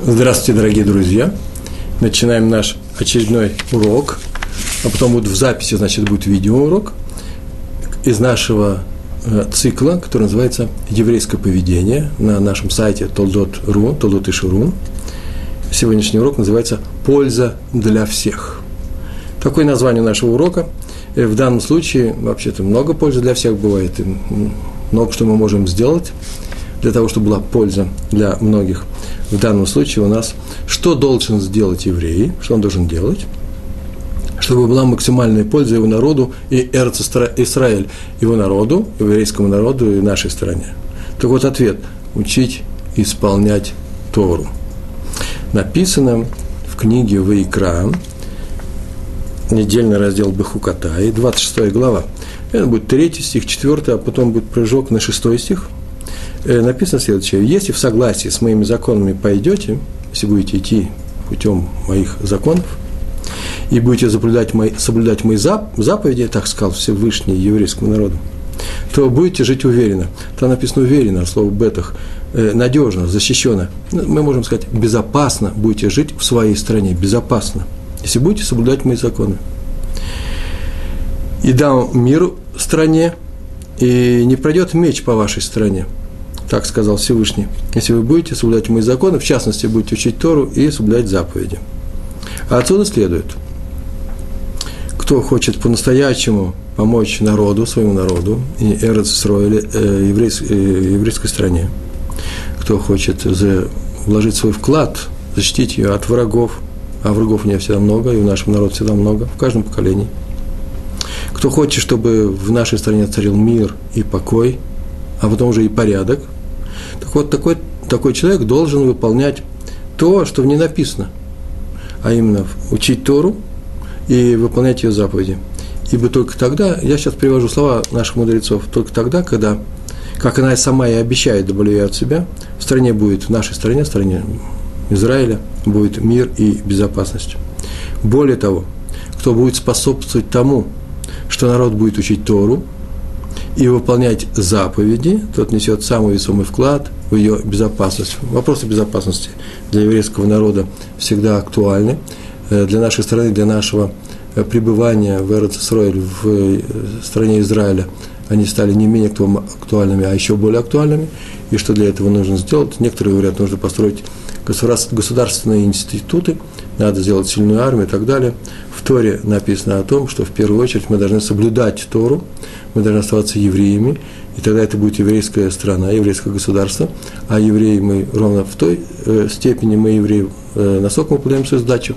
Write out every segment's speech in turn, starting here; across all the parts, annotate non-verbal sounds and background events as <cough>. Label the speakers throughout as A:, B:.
A: Здравствуйте, дорогие друзья! Начинаем наш очередной урок, а потом будет в записи, значит, будет видеоурок из нашего э, цикла, который называется «Еврейское поведение» на нашем сайте toldot.ru, toldot.ru. Сегодняшний урок называется «Польза для всех». Такое название нашего урока. Э, в данном случае, вообще-то, много пользы для всех бывает, и много что мы можем сделать для того, чтобы была польза для многих в данном случае у нас, что должен сделать еврей, что он должен делать, чтобы была максимальная польза его народу и Эрц Израиль, его народу, еврейскому народу и нашей стране. Так вот ответ – учить исполнять Тору. Написано в книге Вайкра, недельный раздел Бахуката, и 26 глава. Это будет 3 стих, 4, а потом будет прыжок на 6 стих – написано следующее. Если в согласии с моими законами пойдете, если будете идти путем моих законов, и будете соблюдать мои, соблюдать мои заповеди, так сказал Всевышний еврейскому народу, то будете жить уверенно. Там написано уверенно, слово бетах, э, надежно, защищенно. Ну, мы можем сказать, безопасно будете жить в своей стране, безопасно, если будете соблюдать мои законы. И дам мир стране, и не пройдет меч по вашей стране так сказал Всевышний, если вы будете соблюдать мои законы, в частности, будете учить Тору и соблюдать заповеди. А отсюда следует, кто хочет по-настоящему помочь народу, своему народу, и Эрец э, еврейской, э, еврейской стране, кто хочет вложить свой вклад, защитить ее от врагов, а врагов у нее всегда много, и в нашем народе всегда много, в каждом поколении. Кто хочет, чтобы в нашей стране царил мир и покой, а потом уже и порядок, так вот, такой, такой человек должен выполнять то, что в ней написано, а именно учить Тору и выполнять ее заповеди. Ибо только тогда, я сейчас привожу слова наших мудрецов, только тогда, когда, как она сама и обещает, добавляя от себя, в стране будет, в нашей стране, в стране Израиля, будет мир и безопасность. Более того, кто будет способствовать тому, что народ будет учить Тору, и выполнять заповеди, тот несет самый весомый вклад в ее безопасность. Вопросы безопасности для еврейского народа всегда актуальны. Э, для нашей страны, для нашего э, пребывания в Эрцисроиль, в э, стране Израиля, они стали не менее актуальными, а еще более актуальными. И что для этого нужно сделать? Некоторые говорят, нужно построить государственные институты, надо сделать сильную армию и так далее. В Торе написано о том, что в первую очередь мы должны соблюдать Тору, мы должны оставаться евреями, и тогда это будет еврейская страна, еврейское государство, а евреи мы ровно в той э, степени мы евреи, э, насколько мы выполняем свою задачу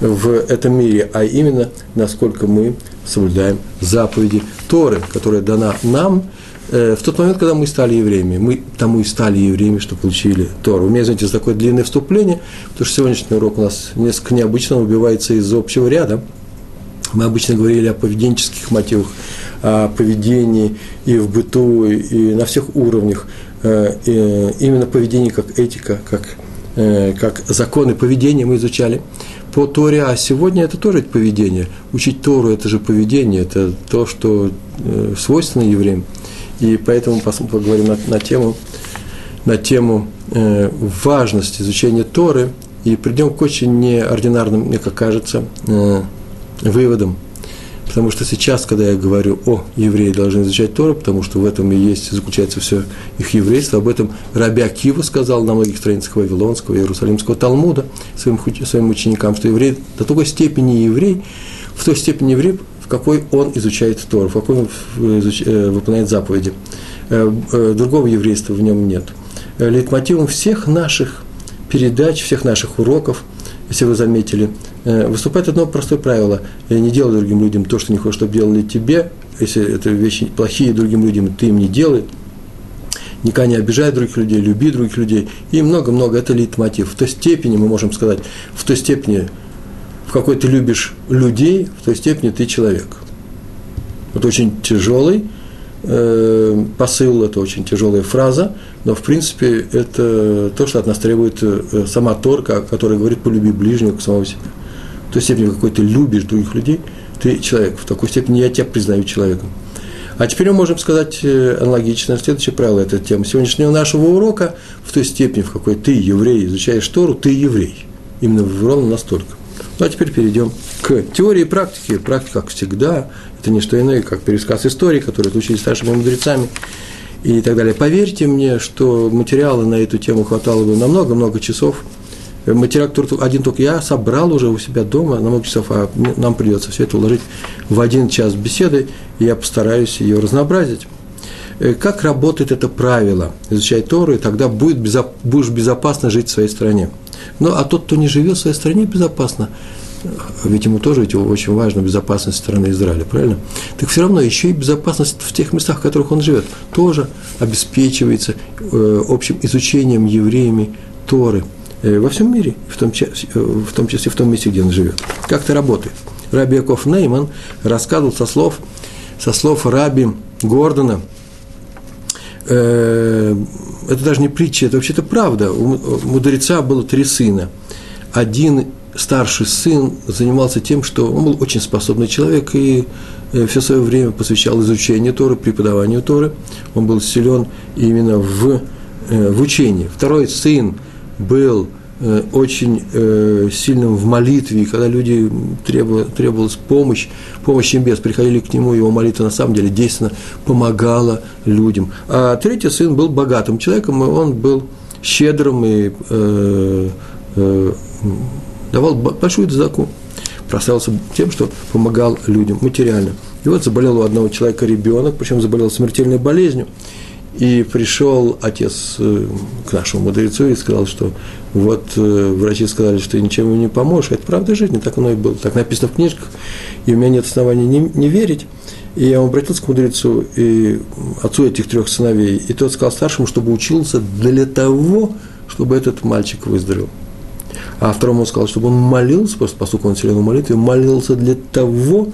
A: в этом мире, а именно насколько мы соблюдаем заповеди Торы, которая дана нам э, в тот момент, когда мы стали евреями. Мы тому и стали евреями, что получили Тору. У меня, извините, за такое длинное вступление, потому что сегодняшний урок у нас несколько необычно убивается из общего ряда. Мы обычно говорили о поведенческих мотивах, о поведении и в быту, и на всех уровнях. Э, и именно поведение как этика, как, э, как законы поведения мы изучали по Торе, а сегодня это тоже поведение. Учить Тору – это же поведение, это то, что э, свойственно евреям. И поэтому поговорим на, на тему, на тему важности изучения Торы и придем к очень неординарным, мне как кажется, выводам. Потому что сейчас, когда я говорю о евреи должны изучать Тору, потому что в этом и есть, заключается все их еврейство, об этом Рабя Кива сказал на многих страницах Вавилонского, Иерусалимского Талмуда своим, своим ученикам, что еврей до такой степени еврей, в той степени еврей, в какой он изучает Тору, в какой он э, выполняет заповеди. Э, э, другого еврейства в нем нет. Лейтмотивом всех наших передач, всех наших уроков, если вы заметили, Э, выступает одно простое правило. Не делай другим людям то, что не хочешь, чтобы делали тебе. Если это вещи плохие другим людям, ты им не делай. Никогда не обижай других людей, люби других людей. И много-много, это лейтмотив. В той степени, мы можем сказать, в той степени, в какой ты любишь людей, в той степени ты человек. Это очень тяжелый э, посыл, это очень тяжелая фраза, но в принципе это то, что от нас требует э, сама Торка, которая говорит «полюби ближнего к самого себя» в той степени, какой ты любишь других людей, ты человек. В такой степени я тебя признаю человеком. А теперь мы можем сказать э, аналогично следующее правило, это тема сегодняшнего нашего урока, в той степени, в какой ты, еврей, изучаешь Тору, ты еврей. Именно ровно настолько. Ну, а теперь перейдем теории и практике. Практика, как всегда, это не что иное, как пересказ истории, которые случились старшими мудрецами и так далее. Поверьте мне, что материала на эту тему хватало бы на много-много часов. Материал, который один только я собрал уже у себя дома на много часов, а нам придется все это уложить в один час беседы, и я постараюсь ее разнообразить. Э, как работает это правило? Изучай Тору, и тогда будет будешь безопасно жить в своей стране. Ну, а тот, кто не живет в своей стране безопасно, ведь ему тоже ведь очень важна безопасность страны Израиля, правильно? Так все равно еще и безопасность в тех местах, в которых он живет, тоже обеспечивается э, общим изучением евреями Торы э, во всем мире, в том, числе, э, в том числе в том месте, где он живет. Как это работает? Раби Яков Нейман рассказывал со слов, со слов Раби Гордона, это даже не притча, это вообще-то правда. У мудреца было три сына. Один старший сын занимался тем, что он был очень способный человек и э, все свое время посвящал изучению Торы, преподаванию Торы. Он был силен именно в, э, в учении. Второй сын был э, очень сильным в молитве, и когда люди требовалась помощь, помощь им без, приходили к нему, его молитва на самом деле действительно помогала людям. А третий сын был богатым человеком, и он был щедрым и давал большую дзаку, прославился тем, что помогал людям материально. И вот заболел у одного человека ребенок, причем заболел смертельной болезнью. И пришел отец э, к нашему мудрецу и сказал, что вот э, врачи сказали, что ничем ему не поможешь. Это правда жизни, так оно и было. Так написано в книжках, и у меня нет оснований не, не верить. И я обратился к мудрецу и отцу этих трех сыновей. И тот сказал старшему, чтобы учился для того, чтобы этот мальчик выздоровел. А второму он сказал, чтобы он молился, просто поскольку он силен в молитве, молился для того,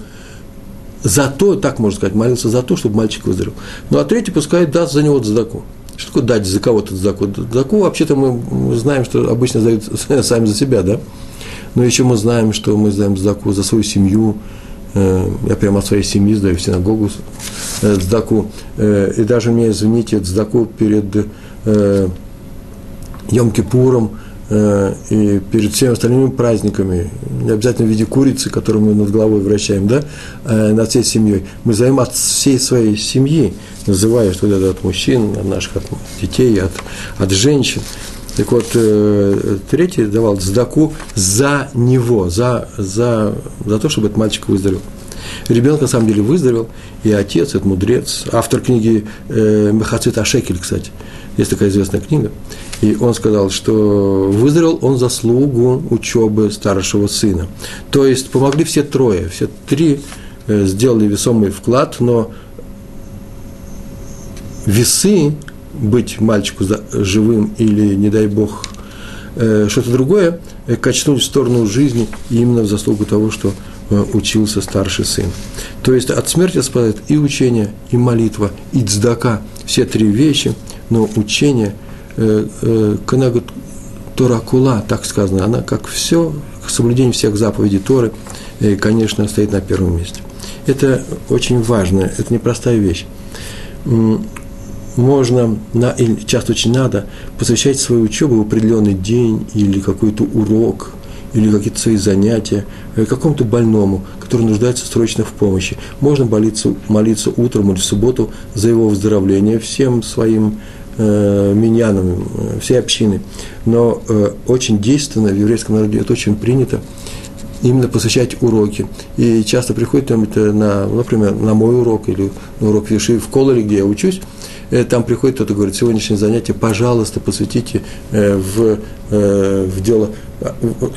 A: за то, так можно сказать, молился за то, чтобы мальчик выздоровел. Ну, а третий пускай даст за него дзаку. Что такое дать за кого-то дзаку? Дзаку вообще-то мы знаем, что обычно дают <laughs> сами за себя, да? Но еще мы знаем, что мы сдаем дзаку за свою семью, э, я прямо от своей семьи сдаю в синагогу э, дзаку, э, и даже мне, извините, дзаку перед Йом-Кипуром – Э, и перед всеми остальными праздниками, не обязательно в виде курицы, которую мы над головой вращаем, да, э, над всей семьей, мы зовем от всей своей семьи, называя что это от мужчин, от наших от детей, от, от женщин. Так вот, э, третий давал сдаку за него, за, за, за то, чтобы этот мальчик выздоровел. Ребенок на самом деле выздоровел, и отец, этот мудрец, автор книги э, Мехацит Ашекель, кстати, есть такая известная книга, и он сказал, что выздоровел он заслугу учебы старшего сына. То есть помогли все трое, все три э, сделали весомый вклад, но весы быть мальчику живым или, не дай бог, э, что-то другое, э, качнуть в сторону жизни именно в заслугу того, что учился старший сын. То есть от смерти спасает и учение, и молитва, и цдака. Все три вещи, но учение – Э, э, Торакула, так сказано, она как все, соблюдение всех заповедей Торы, э, конечно, стоит на первом месте. Это очень важно, это непростая вещь. Можно, на, или часто очень надо, посвящать свою учебу в определенный день или какой-то урок, или какие-то свои занятия какому-то больному, который нуждается срочно в помощи. Можно молиться, молиться утром или в субботу за его выздоровление всем своим э, миньянам, э, всей общины. Но э, очень действенно в еврейском народе это очень принято именно посвящать уроки. И часто приходит там это на, например, на мой урок или на урок Виши в Колоре, где я учусь, э, там приходит кто-то говорит, сегодняшнее занятие, пожалуйста, посвятите э, в, в дело,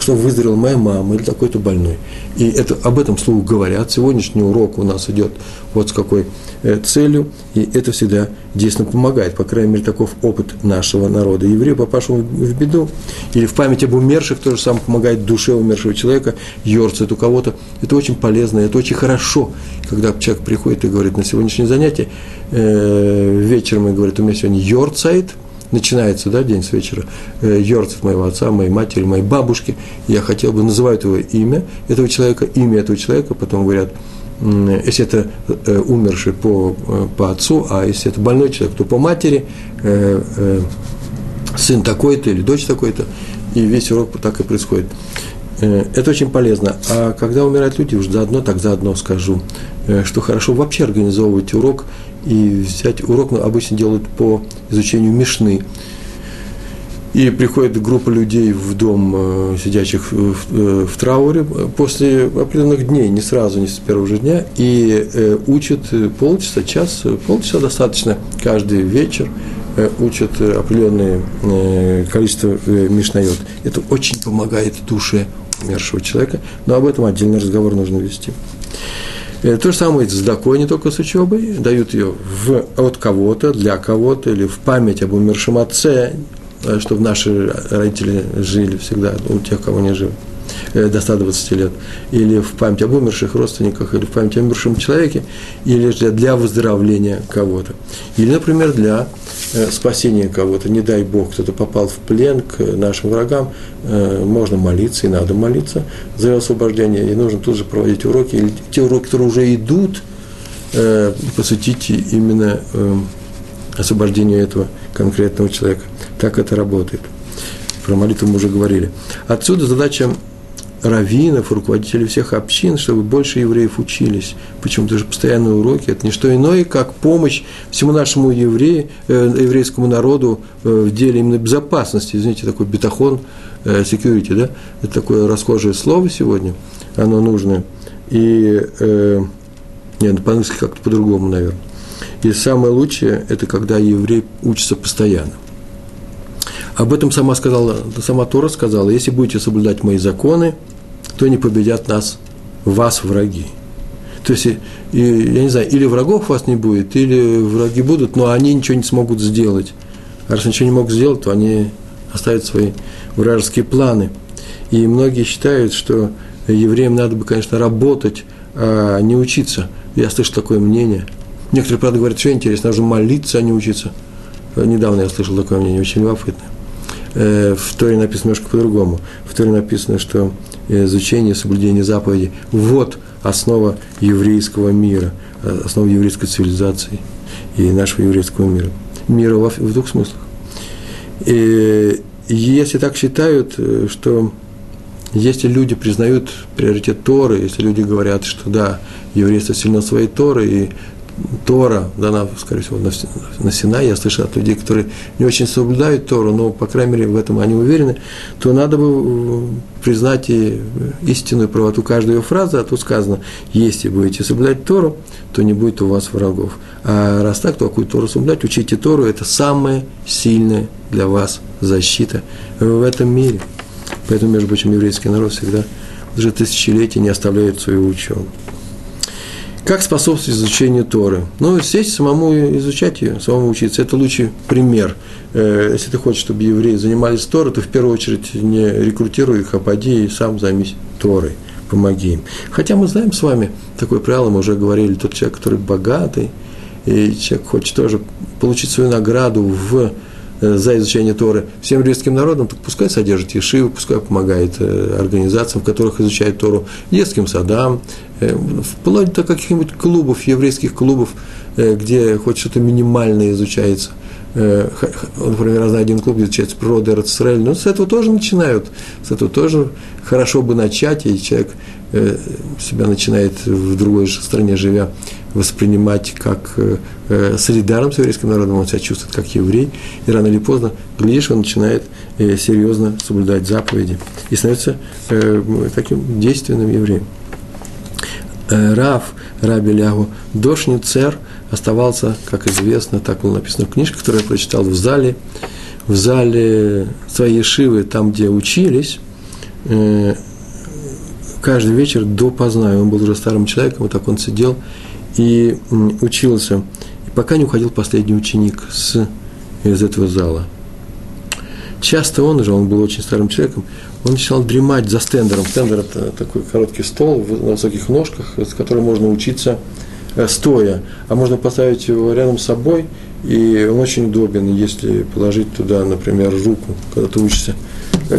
A: чтобы выздоровела моя мама или такой-то больной. И это, об этом слух говорят. Сегодняшний урок у нас идет вот с какой Э, целью, и это всегда действительно помогает. По крайней мере, таков опыт нашего народа. Еврей, попавшему в беду, или в память об умерших, то же самое помогает душе умершего человека, йорцает у кого-то. Это очень полезно, это очень хорошо, когда человек приходит и говорит на сегодняшнее занятие, э, вечером и говорит, у меня сегодня йорцает, начинается, да, день с вечера, э, йорцит моего отца, моей матери, моей бабушки, я хотел бы, называть его имя этого человека, имя этого человека, потом говорят, если это умерший по, по отцу, а если это больной человек, то по матери, сын такой-то или дочь такой-то, и весь урок так и происходит. Это очень полезно. А когда умирают люди, уж заодно, так заодно скажу, что хорошо вообще организовывать урок и взять урок, обычно делают по изучению Мишны. И приходит группа людей в дом, э, сидящих в, э, в трауре, после определенных дней, не сразу, не с первого же дня, и э, учат полчаса, час, полчаса достаточно каждый вечер, учат определенное количество мишнает. Это очень помогает душе умершего человека, но об этом отдельный разговор нужно вести. То же самое с дакой, не только с учебой, дают ее в, от кого-то, для кого-то, или в память об умершем отце, Э, чтобы наши родители жили всегда, у тех, кого не живы э, до 120 лет, или в память об умерших родственниках, или в память о умершем человеке, или для, для выздоровления кого-то. Или, например, для э, спасения кого-то. Не дай Бог, кто-то попал в плен к нашим врагам, э, можно молиться, и надо молиться за его освобождение, и нужно тут же проводить уроки, или те уроки, которые уже идут, э, посвятить именно э, освобождению этого конкретного человека. Так это работает. Про молитву мы уже говорили. Отсюда задача раввинов, руководителей всех общин, чтобы больше евреев учились. Почему даже постоянные уроки – это не что иное, как помощь всему нашему еврею, э, еврейскому народу э, в деле именно безопасности. Извините, такой бетахон, э, security, да? Это такое расхожее слово сегодня, оно нужное. И, э, нет, по-английски как-то по-другому, наверное. И самое лучшее – это когда еврей учится постоянно. Об этом сама сказала, сама Тора сказала, если будете соблюдать мои законы, то не победят нас, вас враги. То есть, я не знаю, или врагов вас не будет, или враги будут, но они ничего не смогут сделать. А раз ничего не могут сделать, то они оставят свои вражеские планы. И многие считают, что евреям надо бы, конечно, работать, а не учиться. Я слышу такое мнение. Некоторые, правда, говорят, что интересно, нужно молиться, а не учиться. Недавно я слышал такое мнение, очень любопытное. Э, в Торе написано немножко по-другому. В Торе написано, что изучение, соблюдение заповедей – вот основа еврейского мира, э, основа еврейской цивилизации и нашего еврейского мира. Мира в, в двух смыслах. И если так считают, э, что если люди признают приоритет Торы, если люди говорят, что да, еврейство сильно своей Торы, и Тора дана, скорее всего, на, на я слышал от людей, которые не очень соблюдают Тору, но, по крайней мере, в этом они уверены, то надо бы э, признать и истинную правоту каждой ее фразы, а тут сказано, если будете соблюдать Тору, то не будет у вас врагов. А раз так, то какую Тору соблюдать? Учите Тору, это самая сильная для вас защита в этом мире. Поэтому, между прочим, еврейский народ всегда уже тысячелетия не оставляет свою ученую. Как способствовать изучению Торы? Ну, сесть самому изучать ее, самому учиться. Это лучший пример. Э, если ты хочешь, чтобы евреи занимались Торой, то в первую очередь не рекрутируй их, а поди и сам займись Торой. Помоги им. Хотя мы знаем с вами, такое правило мы уже говорили, тот человек, который богатый, и человек хочет тоже получить свою награду в за изучение Торы всем еврейским народам, так пускай содержит Ешивы, пускай помогает э, организациям, в которых изучают Тору, детским садам, э, вплоть до каких-нибудь клубов, еврейских клубов, где хоть что-то минимальное изучается. Например, я один клуб, где изучается природа Эрцисраэль, но с этого тоже начинают, с этого тоже хорошо бы начать, и человек себя начинает в другой стране живя воспринимать как э, э, солидарным с еврейским народом, он себя чувствует как еврей, и рано или поздно, глядишь, он начинает э, серьезно соблюдать заповеди и становится таким действенным евреем. Рав, Раби Лягу, Дошни Цер оставался, как известно, так было написано в книжке, которую я прочитал в зале, в зале своей Шивы, там, где учились, каждый вечер до поздна, он был уже старым человеком, вот так он сидел и учился, и пока не уходил последний ученик с, из этого зала. Часто он же, он был очень старым человеком, он начинал дремать за стендером. Стендер – это такой короткий стол на высоких ножках, с которым можно учиться э, стоя, а можно поставить его рядом с собой, и он очень удобен, если положить туда, например, руку, когда ты учишься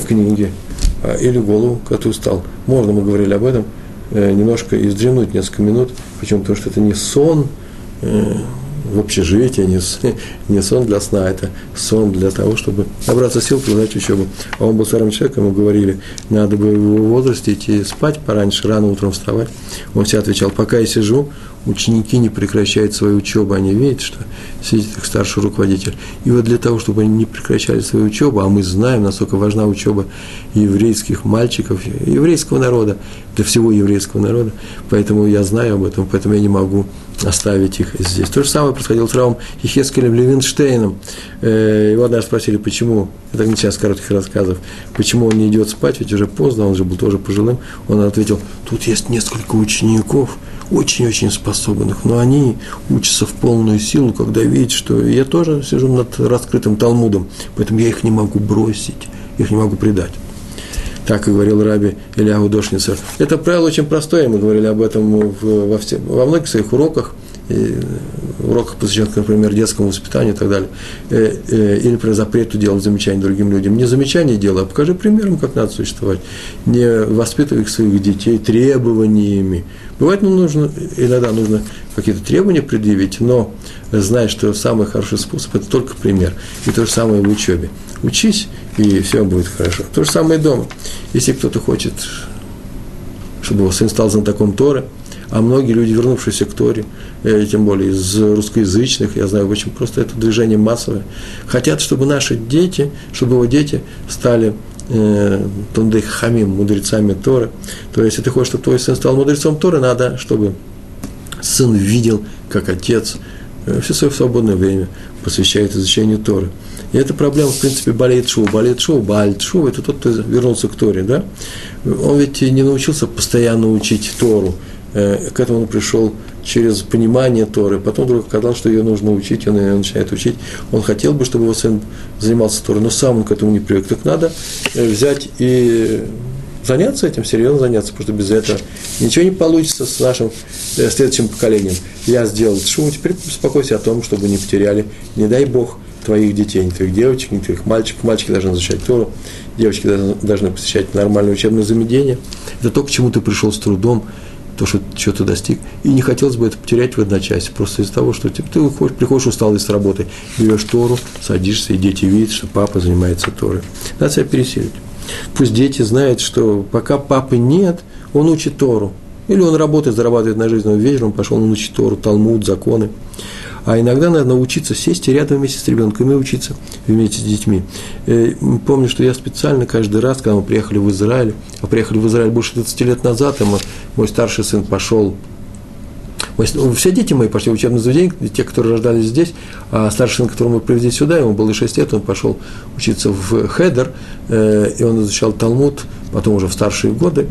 A: книги, а, или голову, ты устал. Можно, мы говорили об этом – э, немножко издремнуть несколько минут. Почему? Потому что это не сон, э, в общежитии, не, <laughs> не сон для сна, это сон для того, чтобы набраться сил, продолжать учебу. А он был старым человеком, ему говорили, надо бы в его возрасте идти спать пораньше, рано утром вставать. Он все отвечал, пока я сижу, ученики не прекращают свою учебу, они видят, что сидит их старший руководитель. И вот для того, чтобы они не прекращали свою учебу, а мы знаем, насколько важна учеба еврейских мальчиков, еврейского народа, для всего еврейского народа, поэтому я знаю об этом, поэтому я не могу оставить их здесь. То же самое происходило с Равом Ехескелем Левинштейном. Э, его однажды спросили, почему, это не сейчас коротких рассказов, почему он не идет спать, ведь уже поздно, он же был тоже пожилым. Он ответил, тут есть несколько учеников, очень-очень способных, но они учатся в полную силу, когда видят, что я тоже сижу над раскрытым Талмудом, поэтому я их не могу бросить, их не могу предать. Так и говорил Раби Ильягу Дошницер. Это правило очень простое, мы говорили об этом во, все, во многих своих уроках, и уроках, посвященных, например, детскому воспитанию и так далее, э, э, или про запрету делать замечания другим людям. Не замечания делай, а покажи примером, как надо существовать. Не воспитывай своих детей требованиями. Бывает, ну, нужно, иногда нужно какие-то требования предъявить, но знай, что самый хороший способ – это только пример. И то же самое в учебе. Учись, и все будет хорошо. То же самое и дома. Если кто-то хочет, чтобы его сын стал знатоком Торы, а многие люди, вернувшиеся к Торе, э, тем более из русскоязычных, я знаю, очень просто это движение массовое, хотят, чтобы наши дети, чтобы его дети стали э, Тундей Хамим, мудрецами Торы. То есть, если ты хочешь, чтобы твой сын стал мудрецом Торы, надо, чтобы сын видел, как отец э, все свое свободное время посвящает изучению Торы. И эта проблема, в принципе, болеет Шу. Болеет Шу, болеет Шу, это тот, кто вернулся к Торе, да? Он ведь не научился постоянно учить Тору. Э, к этому он пришел через понимание Торы. Потом вдруг оказалось, что ее нужно учить, он ее начинает учить. Он хотел бы, чтобы его сын занимался Торой, но сам он к этому не привык. Так надо э, взять и заняться этим, серьезно заняться, потому что без этого ничего не получится с нашим э, следующим поколением. Я сделал шум, теперь беспокойся о том, чтобы не потеряли, не дай Бог, твоих детей, не твоих девочек, не твоих мальчиков. Мальчики должны изучать Тору, девочки должны, должны посещать нормальное учебное заведение. Это то, к чему ты пришел с трудом, то, что что-то достиг. И не хотелось бы это потерять в одночасье, просто из-за того, что типа, ты уходишь, приходишь усталый с работы, берешь Тору, садишься, и дети видят, что папа занимается Торой. Надо себя пересилить. Пусть дети знают, что пока папы нет, он учит Тору. Или он работает, зарабатывает на жизнь, он вечером пошел, он учит Тору, Талмуд, законы. А иногда надо научиться сесть рядом вместе с ребенком и учиться вместе с детьми. Э, помню, что я специально каждый раз, когда мы приехали в Израиль, а приехали в Израиль больше 20 лет назад, и мой, мой старший сын пошел ну, все дети мои пошли в учебное заведение, те, которые рождались здесь, а старший сын, которого мы привезли сюда, ему было 6 лет, он пошел учиться в Хедер, э, и он изучал Талмуд, потом уже в старшие годы,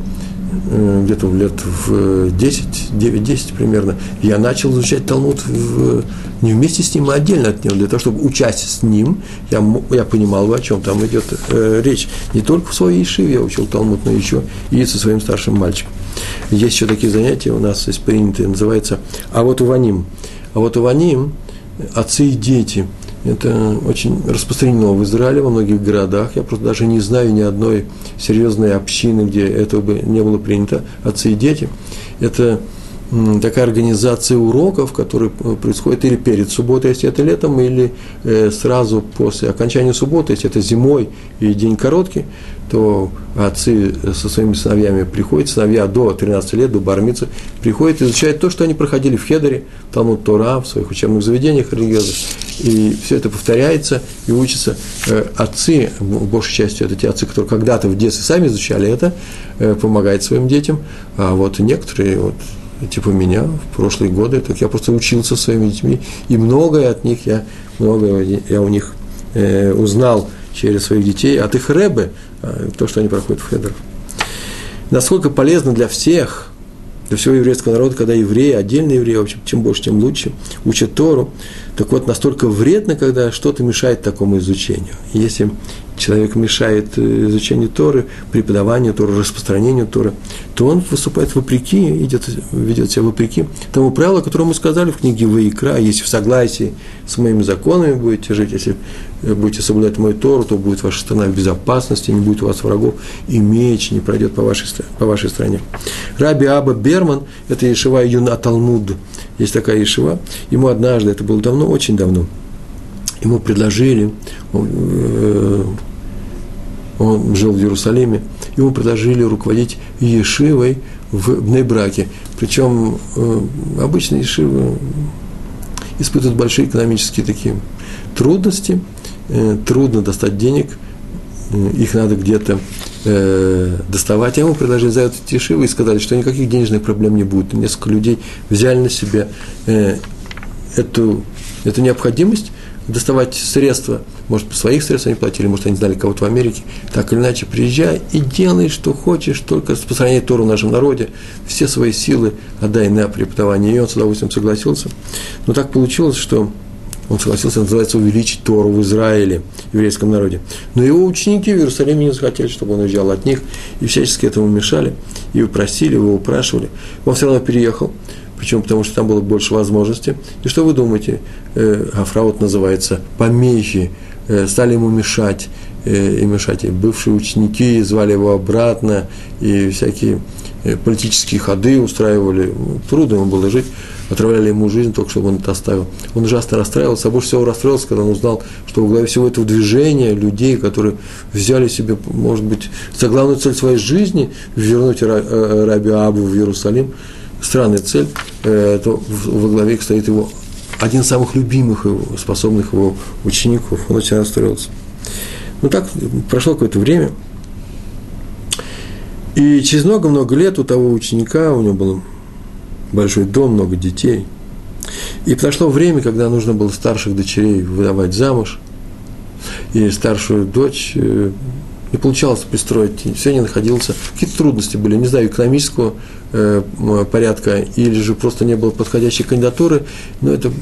A: где-то лет в 10, 9-10 примерно, я начал изучать Талмуд в, не вместе с ним, а отдельно от него, для того, чтобы учась с ним, я, я понимал, о чем там идет э, речь. Не только в своей Ишиве я учил Талмуд, но еще и со своим старшим мальчиком. Есть еще такие занятия у нас есть принятые, называется «А вот Уваним». «А вот Уваним» – отцы и дети – это очень распространено в Израиле, во многих городах. Я просто даже не знаю ни одной серьезной общины, где этого бы не было принято, отцы и дети. Это такая организация уроков, которые происходят или перед субботой, если это летом, или э, сразу после окончания субботы, если это зимой и день короткий, то отцы со своими сыновьями приходят, сыновья до 13 лет, до бармицы, приходят, изучают то, что они проходили в Хедере, там Тора, в своих учебных заведениях религиозных, и все это повторяется и учатся. Э, отцы, большей частью это те отцы, которые когда-то в детстве сами изучали это, э, помогают своим детям, а вот некоторые, вот типа меня в прошлые годы, так я просто учился своими детьми, и многое от них я, многое я у них э, узнал через своих детей, от их рэбы, э, то, что они проходят в хедерах. Насколько полезно для всех, для всего еврейского народа, когда евреи, отдельные евреи, в общем, чем больше, тем лучше, учат Тору, так вот, настолько вредно, когда что-то мешает такому изучению. Если человек мешает э, изучению Торы, преподаванию Торы, распространению Торы, то он выступает вопреки, идет, ведет себя вопреки тому правилу, которое мы сказали в книге Ваикра, если в согласии с моими законами будете жить, если э, будете соблюдать мою Тору, то будет ваша страна в безопасности, не будет у вас врагов, и меч не пройдет по вашей, по вашей стране. Раби Аба Берман, это Ешива Юна Талмуд, есть такая Ешива, ему однажды, это было давно, очень давно, ему предложили, э, он жил в Иерусалиме, ему предложили руководить Ешивой в Бнейбраке. Причем э, обычно Ешивы испытывают большие экономические такие трудности, э, трудно достать денег, э, их надо где-то э, доставать. А ему предложили за это Ешивы и сказали, что никаких денежных проблем не будет. Несколько людей взяли на себя э, эту, эту необходимость, доставать средства, может, по своих средств они платили, может, они знали кого-то в Америке, так или иначе, приезжай и делай, что хочешь, только распространяй Тору в нашем народе, все свои силы отдай на преподавание. И он с удовольствием согласился. Но так получилось, что он согласился, называется, увеличить Тору в Израиле, в еврейском народе. Но его ученики в Иерусалиме не захотели, чтобы он уезжал от них, и всячески этому мешали, и просили, его упрашивали. Он все равно переехал, Почему? Потому что там было больше возможностей. И что вы думаете? Э, Афраут называется помехи, э, стали ему мешать, э, и мешать. И бывшие ученики звали его обратно, и всякие политические ходы устраивали. Трудно ему было жить, отравляли ему жизнь, только чтобы он это оставил. Он ужасно расстраивался, а больше всего расстроился, когда он узнал, что во главе всего этого движения людей, которые взяли себе, может быть, за главную цель своей жизни вернуть Раби Абу в Иерусалим – странная цель, э, то во главе стоит его один из самых любимых его, способных его учеников. Он очень расстроился. Ну так, прошло какое-то время, и через много-много лет у того ученика, у него был большой дом, много детей. И прошло время, когда нужно было старших дочерей выдавать замуж. И старшую дочь э, не получалось пристроить, все не находился. Какие-то трудности были, не знаю, экономического э, порядка, или же просто не было подходящей кандидатуры, но это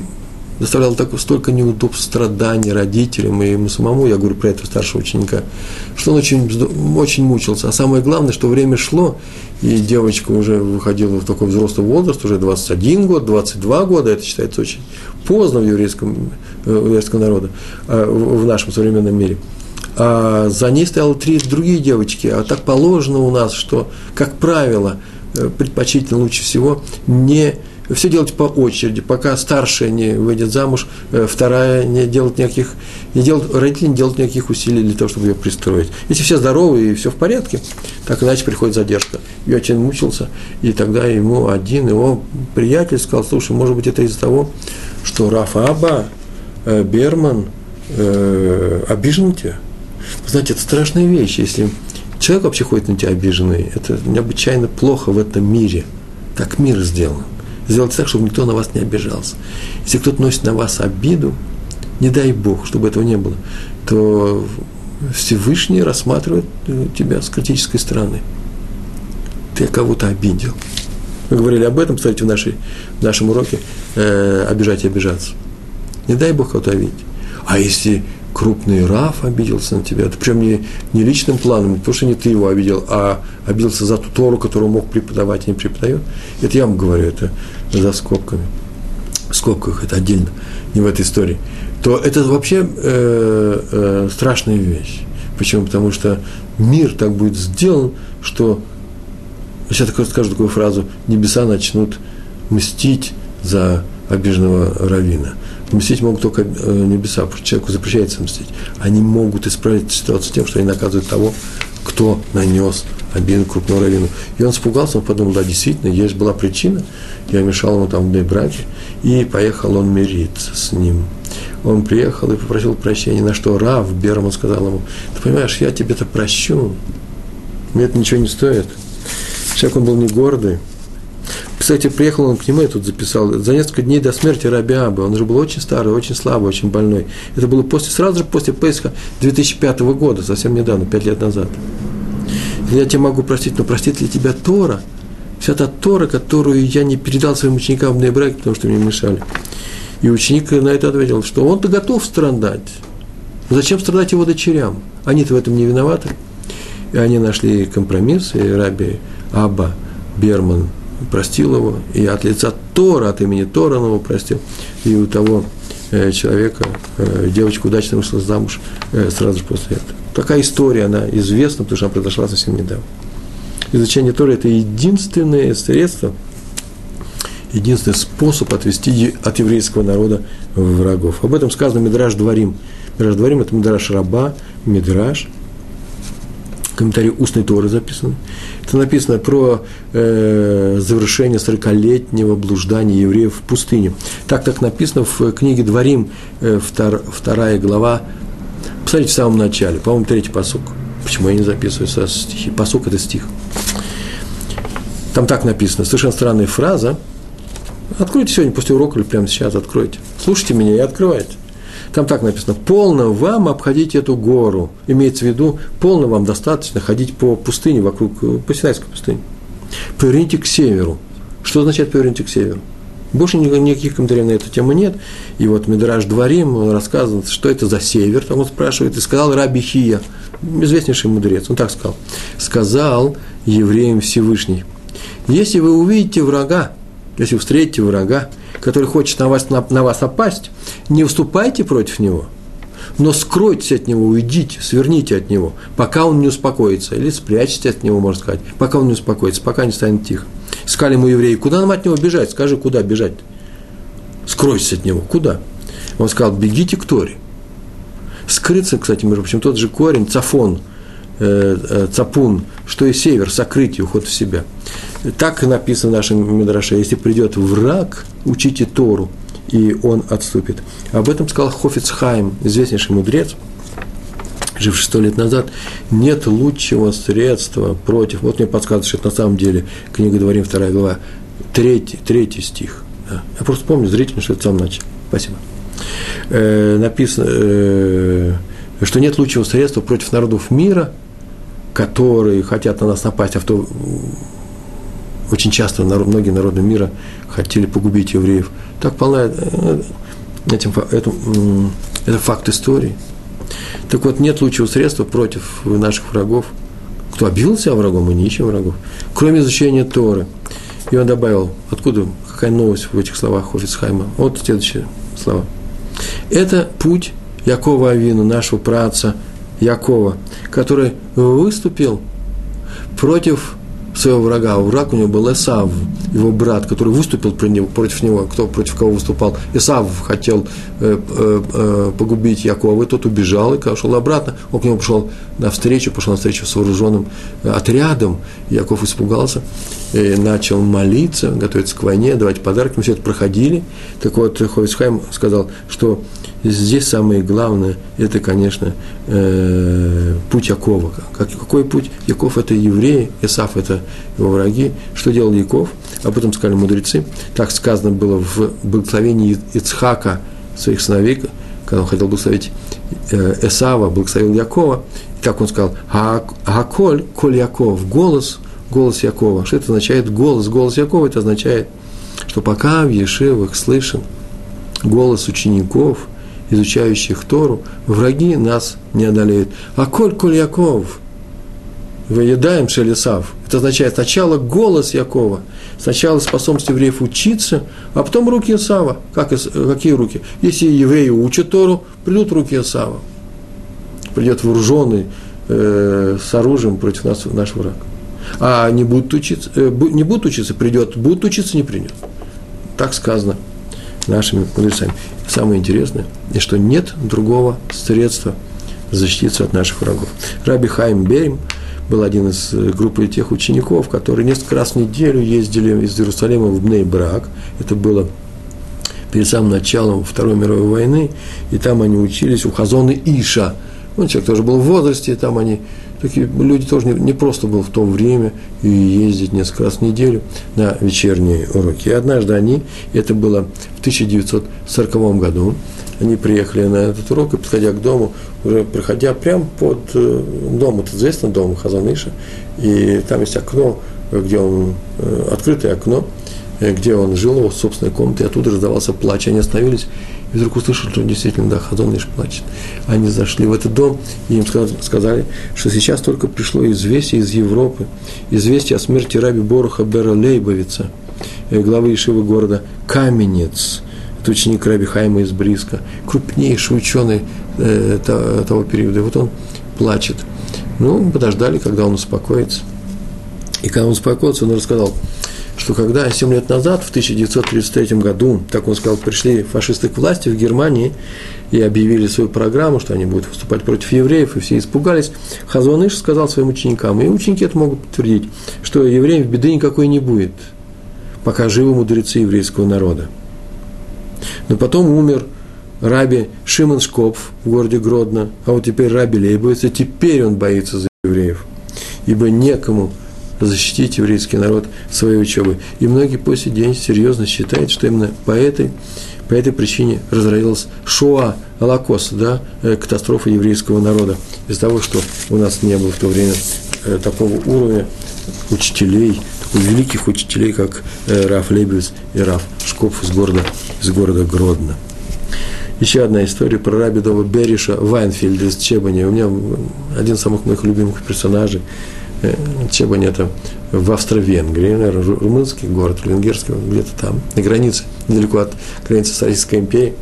A: доставляло так, столько неудобств, страданий родителям и ему самому, я говорю про этого старшего ученика, что он очень, очень мучился. А самое главное, что время шло, и девочка уже выходила в такой взрослый возраст, уже 21 год, 22 года, это считается очень поздно в еврейском, э, в еврейском народе, э, в нашем современном мире – а за ней стояло три другие девочки. А так положено у нас, что, как правило, э, предпочтительно лучше всего не все делать по очереди, пока старшая не выйдет замуж, э, вторая не делает никаких, не делает, родители не делают никаких усилий для того, чтобы ее пристроить. Если все здоровы и все в порядке, так иначе приходит задержка. И очень мучился, и тогда ему один его приятель сказал, слушай, может быть, это из-за того, что Рафа Аба, э, Берман, э, обижен тебя. Знаете, это страшная вещь, если человек вообще ходит на тебя обиженный, это необычайно плохо в этом мире. Так мир сделан. Сделать так, чтобы никто на вас не обижался. Если кто-то носит на вас обиду, не дай Бог, чтобы этого не было, то Всевышний рассматривает тебя с критической стороны. Ты кого-то обидел. Мы говорили об этом, кстати, в, нашей, в нашем уроке э, «Обижать и обижаться». Не дай Бог кого-то обидеть. А если крупный Раф обиделся на тебя, это причем не, не личным планом, потому что не ты его обидел, а обиделся за ту Тору, которую мог преподавать и не преподает. Это я вам говорю, это за скобками. В скобках это отдельно, не в этой истории. То это вообще э, э, страшная вещь. Почему? Потому что мир так будет сделан, что сейчас скажу такую фразу, небеса начнут мстить за обиженного равина. Мстить могут только э, небеса, потому что человеку запрещается мстить. Они могут исправить ситуацию тем, что они наказывают того, кто нанес обиду крупному раввину. И он испугался, он подумал, да, действительно, есть была причина, я мешал ему там в браке, и поехал он мириться с ним. Он приехал и попросил прощения, на что Рав Берман сказал ему, ты понимаешь, я тебе-то прощу, мне это ничего не стоит. Человек он был не гордый, кстати, приехал он к нему, я тут записал, за несколько дней до смерти Рабиабы. Он уже был очень старый, очень слабый, очень больной. Это было после, сразу же после Песха 2005 года, совсем недавно, пять лет назад. Я тебя могу простить, но простит ли тебя Тора? Вся та Тора, которую я не передал своим ученикам в Нейбраке, потому что мне мешали. И ученик на это ответил, что он-то готов страдать. Зачем страдать его дочерям? Они-то в этом не виноваты. И они нашли компромисс, и раби Аба Берман простил его, и от лица Тора, от имени Тора он его простил, и у того э, человека э, девочка удачно вышла замуж э, сразу же после этого. Такая история, она известна, потому что она произошла совсем недавно. Изучение Торы – это единственное средство, единственный способ отвести от еврейского народа врагов. Об этом сказано Мидраш Дворим. Мидраш Дворим – это Мидраш Раба, Мидраш – комментарии устной Торы записаны. Это написано про э, завершение 40-летнего блуждания евреев в пустыне. Так так написано в книге Дворим, э, втор, вторая глава. Посмотрите в самом начале, по-моему, третий посок. Почему я не записываю со стихи? Посок – это стих. Там так написано, совершенно странная фраза. Откройте сегодня после урока или прямо сейчас откройте. Слушайте меня и открывайте. Там так написано, полно вам обходить эту гору. Имеется в виду, полно вам достаточно ходить по пустыне, вокруг, по Синайской пустыне. Поверните к северу. Что означает поверните к северу? Больше никаких комментариев на эту тему нет. И вот Медраж Дворим, рассказывает, что это за север, там он спрашивает, и сказал Раби Хия, известнейший мудрец, он так сказал, сказал евреям Всевышний, если вы увидите врага, если вы встретите врага, который хочет на вас, на, на вас опасть, не уступайте против него, но скройтесь от него, уйдите, сверните от него, пока он не успокоится, или спрячьтесь от него, можно сказать, пока он не успокоится, пока не станет тихо. Сказали ему евреи, куда нам от него бежать? Скажи, куда бежать? Скройся от него, куда? Он сказал, бегите к Торе. Скрыться, кстати, между прочим, тот же корень, цафон, э, э, цапун, что и север, сокрытие, уход в себя. Так написано в нашем Мидраше, если придет враг, учите Тору, и он отступит. Об этом сказал Хофицхайм, известнейший мудрец, живший сто лет назад, нет лучшего средства против. Вот мне подсказывает, что это на самом деле книга Дворим, вторая глава, третий, третий стих. Да. Я просто помню зрительно, что это в самом начале. Спасибо. Э, написано, э, что нет лучшего средства против народов мира, которые хотят на нас напасть, а в то очень часто народ, многие народы мира хотели погубить евреев. Так полна э, этим, это, это факт истории. Так вот, нет лучшего средства против наших врагов. Кто объявил себя врагом, мы не ищем врагов. Кроме изучения Торы. И он добавил, откуда, какая новость в этих словах Хофицхайма. Вот следующие слова. Это путь Якова Авину, нашего праца Якова, который выступил против своего врага. Враг у него был Эсав, его брат, который выступил против него. Кто против кого выступал? Эсав хотел э, э, э, погубить Якова, и тот убежал и пошел обратно. Он к нему пошел навстречу, пошел навстречу с вооруженным отрядом. Яков испугался, и начал молиться, готовиться к войне, давать подарки. Мы все это проходили. Так вот, Ховицхайм сказал, что здесь самое главное, это, конечно, э, путь Якова. Как, какой путь? Яков – это евреи, Исаф – это его враги. Что делал Яков? Об этом сказали мудрецы. Так сказано было в благословении Ицхака своих сыновей, когда он хотел благословить Эсава, благословил Якова. И так он сказал, «Гаколь, коль Яков», голос, голос Якова. Что это означает? Голос, голос Якова, это означает, что пока в Ешивах слышен голос учеников – изучающих Тору, враги нас не одолеют. А коль коль Яков, выедаем шелесав, это означает сначала голос Якова, сначала способность евреев учиться, а потом руки Исава. Как, какие руки? Если евреи учат Тору, придут руки Исава. Придет вооруженный э, с оружием против нас наш враг. А не будут учиться, э, не будут учиться, придет, будут учиться, не придет. Так сказано нашими мудрецами. Самое интересное, и что нет другого средства защититься от наших врагов. Раби Хайм Берим был один из э, группы тех учеников, которые несколько раз в неделю ездили из Иерусалима в Бней-Брак. Это было перед самым началом Второй мировой войны, и там они учились у Хазоны Иша. Он человек тоже был в возрасте, там они такие люди тоже не, не просто было в то время и ездить несколько раз в неделю на вечерние уроки. И однажды они, это было в 1940 году, они приехали на этот урок, и подходя к дому, уже проходя прямо под э, дом, это известно дом Хазаныша, и там есть окно, где он, э, открытое окно, э, где он жил, его собственной комнате, и оттуда раздавался плач. Они остановились, И вдруг услышал, что действительно, да, Хазон Иш плачет. Они зашли в этот дом, и им сказали, что сейчас только пришло известие из Европы, известие о смерти раби Боруха Бера Лейбовица, э, главы Ишивы города Каменец, это ученик Раби Хайма из Бриска, крупнейший ученый э, того периода. И вот он плачет. Ну, подождали, когда он успокоится. И когда он успокоится, он рассказал, что когда 7 лет назад, в 1933 году, так он сказал, пришли фашисты к власти в Германии и объявили свою программу, что они будут выступать против евреев, и все испугались, Хазуаныш сказал своим ученикам, и ученики это могут подтвердить, что евреев беды никакой не будет, пока живы мудрецы еврейского народа. Но потом умер раби Шимон Шкопф в городе Гродно, а вот теперь раби Лейбовиц, и теперь он боится за евреев, ибо некому защитить еврейский народ своей учебы. И многие по сей день серьезно считают, что именно по этой, по этой причине разразилась Шоа, Холокост, да, э, катастрофа еврейского народа, из-за того, что у нас не было в то время э, такого уровня учителей, таких великих учителей, как э, Раф Лебевец и Раф Шкопф из города, из города Гродно. Еще одна история про Рабидова Бериша Вайнфельда из Чебани. У меня один из самых моих любимых персонажей – Чебань это в Австро-Венгрии, наверное, румынский город, венгерский, где-то там, на границе, недалеко от границы Советской империи.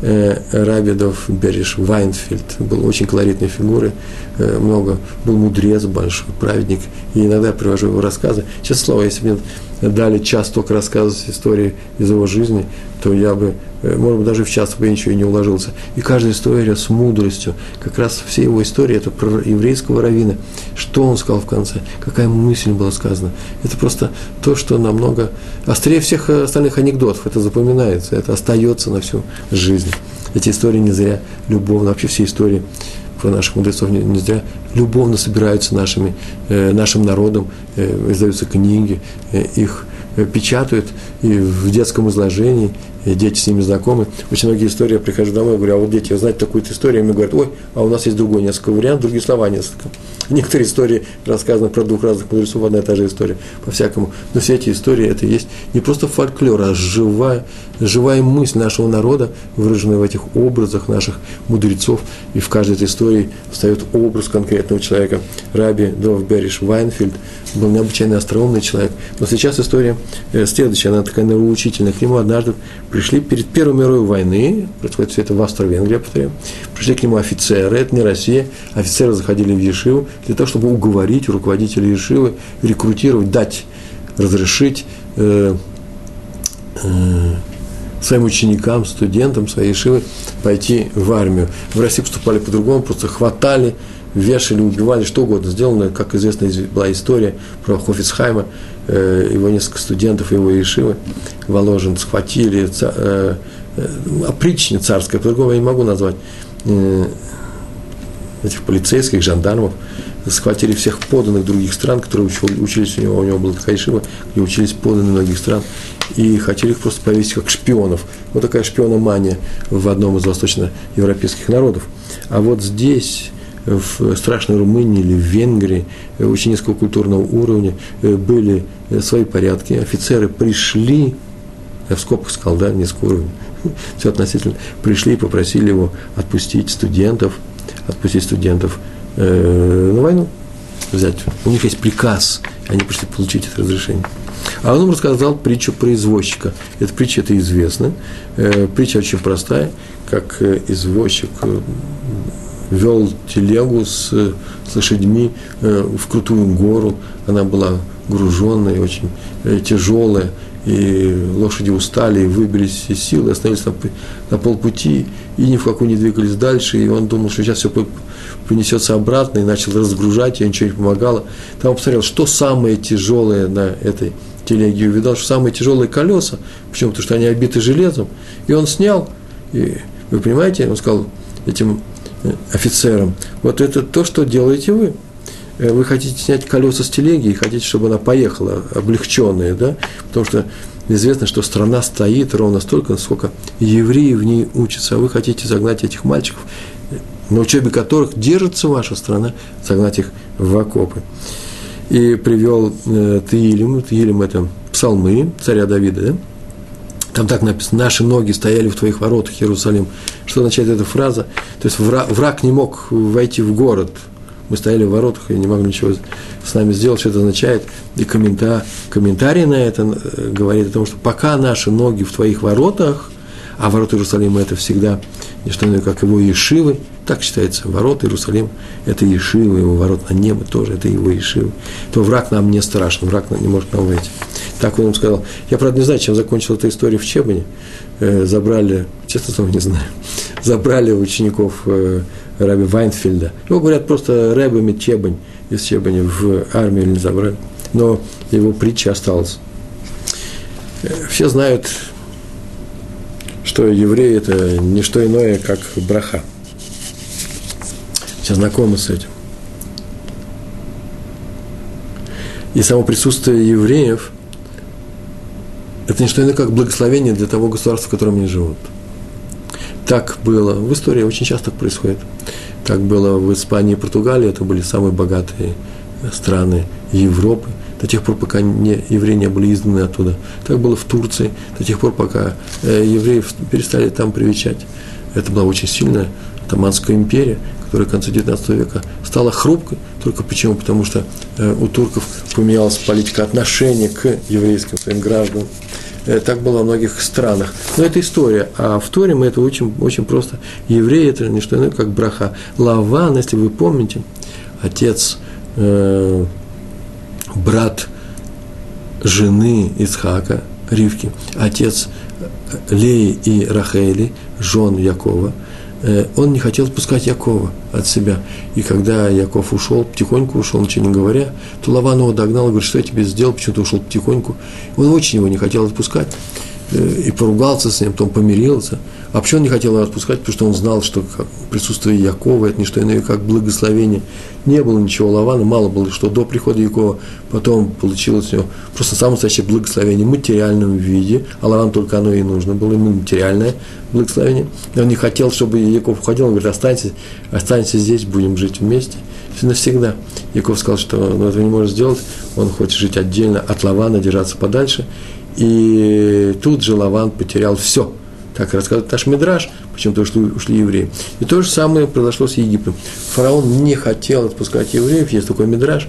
A: Э, Рабидов Бериш Вайнфельд был очень колоритной фигурой, э, много, был мудрец большой, праведник, и иногда я привожу его рассказы. Сейчас слово, если мне дали час только рассказывать истории из его жизни, то я бы, э, может быть, даже в час бы ничего и не уложился. И каждая история с мудростью, как раз все его истории, это про еврейского равина. Что он сказал в конце, какая мысль была сказана. Это просто то, что намного острее всех остальных анекдотов. Это запоминается, это остается на всю жизнь. Эти истории не зря любовно, вообще все истории про наших мудрецов не, не зря любовно собираются нашими, э, нашим народом, э, издаются книги, э, их э, печатают и в детском изложении, и дети с ними знакомы. Очень многие истории, я прихожу домой, говорю, а вот дети, знаете такую-то историю, мне говорят, ой, а у нас есть другой несколько вариантов, другие слова несколько. <laughs> Некоторые истории рассказаны про двух разных мудрецов, одна и та же история, по-всякому. Но все эти истории, это есть не просто фольклор, а живая, живая мысль нашего народа, выраженная в этих образах наших мудрецов. И в каждой этой истории встает образ конкретного человека. Раби Дов Бериш Вайнфельд был необычайно остроумный человек. Но сейчас история э, следующая, она такая нравоучительная. К нему однажды пришли перед Первой мировой войны, происходит все это в Австро-Венгрии, повторяю, пришли к нему офицеры, это не Россия, офицеры заходили в Ешиву для того, чтобы уговорить руководителя Ешивы, рекрутировать, дать, разрешить э, э, своим ученикам, студентам своей Ешивы пойти в армию. В России поступали по-другому, просто хватали, вешали, убивали, что угодно сделано. Как известно, была история про Хофицхайма, э, его несколько студентов, его Ешивы, Воложин, схватили, э, э, опричня царская, по-другому я не могу назвать, этих полицейских, жандармов, схватили всех поданных других стран, которые учились у него, у него была такая шива, где учились подданные многих стран, и хотели их просто повесить как шпионов. Вот такая шпиономания в одном из восточноевропейских народов. А вот здесь, в страшной Румынии или в Венгрии, очень низкого культурного уровня, были свои порядки. Офицеры пришли, я в скобках сказал, да, низкого уровня, <laughs> все относительно, пришли и попросили его отпустить студентов, отпустить студентов э, на войну, взять. У них есть приказ, они пришли получить это разрешение. А он им рассказал притчу про извозчика. Эта притча это известна. Э, притча очень простая, как э, извозчик э, вел телегу с, с лошадьми в крутую гору. Она была груженная, очень тяжелая, и лошади устали, и выбились из сил, и остановились на, на полпути, и ни в какую не двигались дальше, и он думал, что сейчас все принесется обратно, и начал разгружать, и ничего не помогало. Там он посмотрел, что самое тяжелое на этой телеге, и увидал, что самые тяжелые колеса, почему? Потому что они обиты железом, и он снял, и вы понимаете, он сказал этим э, офицерам, вот это то, что делаете вы – Э, вы хотите снять колеса с телеги и хотите, чтобы она поехала, облегченная, да, потому что известно, что страна стоит ровно столько, сколько евреи в ней учатся, а вы хотите загнать этих мальчиков, на учебе которых держится ваша страна, загнать их в окопы. И привел э, Таилим, Таилим – это псалмы царя Давида, да? Там так написано, наши ноги стояли в твоих воротах, Иерусалим. Что означает эта фраза? То есть враг, враг не мог войти в город. Мы стояли в воротах и не могли ничего с нами сделать. Что это означает? И комментарий, комментарий на это э, говорит о том, что пока наши ноги в твоих воротах, а ворота Иерусалима это всегда не что иное, как его Ешивы, так считается, ворота Иерусалим – это Ешивы, его ворот на небо тоже – это его Ешивы, то враг нам не страшен, враг не может нам войти. Так он им сказал. Я, правда, не знаю, чем закончилась эта история в Чебане. Э, забрали, честно слово, не знаю, <laughs> забрали учеников э, Раби Вайнфельда. Его говорят просто Рэбами Чебань из Чебани в армию не забрали. Но его притча осталась. Э, все знают, что евреи – это не что иное, как браха. Все знакомы с этим. И само присутствие евреев – это не что иное, как благословение для того государства, в котором они живут. Так было в истории, очень часто так происходит. Так было в Испании и Португалии, это были самые богатые страны Европы, до тех пор, пока не, евреи не были изгнаны оттуда. Так было в Турции, до тех пор, пока э, евреев перестали там привечать. Это была очень сильная Атаманская империя, которая к концу XIX века стала хрупкой. Только почему? Потому что э, у турков поменялась политика отношения к еврейским своим гражданам. Э, так было во многих странах. Но это история. А в Торе мы это учим очень просто. Евреи – это не что иное, как браха. Лаван, если вы помните, отец, э, брат жены Исхака, Ривки, отец Леи и Рахели, жен Якова – Э, он не хотел отпускать Якова от себя. И когда Яков ушел, потихоньку ушел, ничего не говоря, то Лаван его догнал и говорит, что я тебе сделал, почему ты ушел потихоньку. Он очень его не хотел отпускать э, и поругался с ним, потом помирился. А почему он не хотел его отпускать? Потому что он знал, что присутствие Якова – это не что иное, как благословение. Не было ничего Лавана, мало было, что до прихода Якова потом получилось у него просто самое настоящее благословение в материальном виде, а Лаван только оно и нужно было, именно материальное благословение. Он не хотел, чтобы Яков уходил, он говорит, останься, останься здесь, будем жить вместе. Все навсегда. Яков сказал, что он этого не может сделать, он хочет жить отдельно от Лавана, держаться подальше. И тут же Лаван потерял все – так рассказывает наш Мидраш, почему-то ушли, ушли евреи. И то же самое произошло с Египтом. Фараон не хотел отпускать евреев, есть такой Мидраш,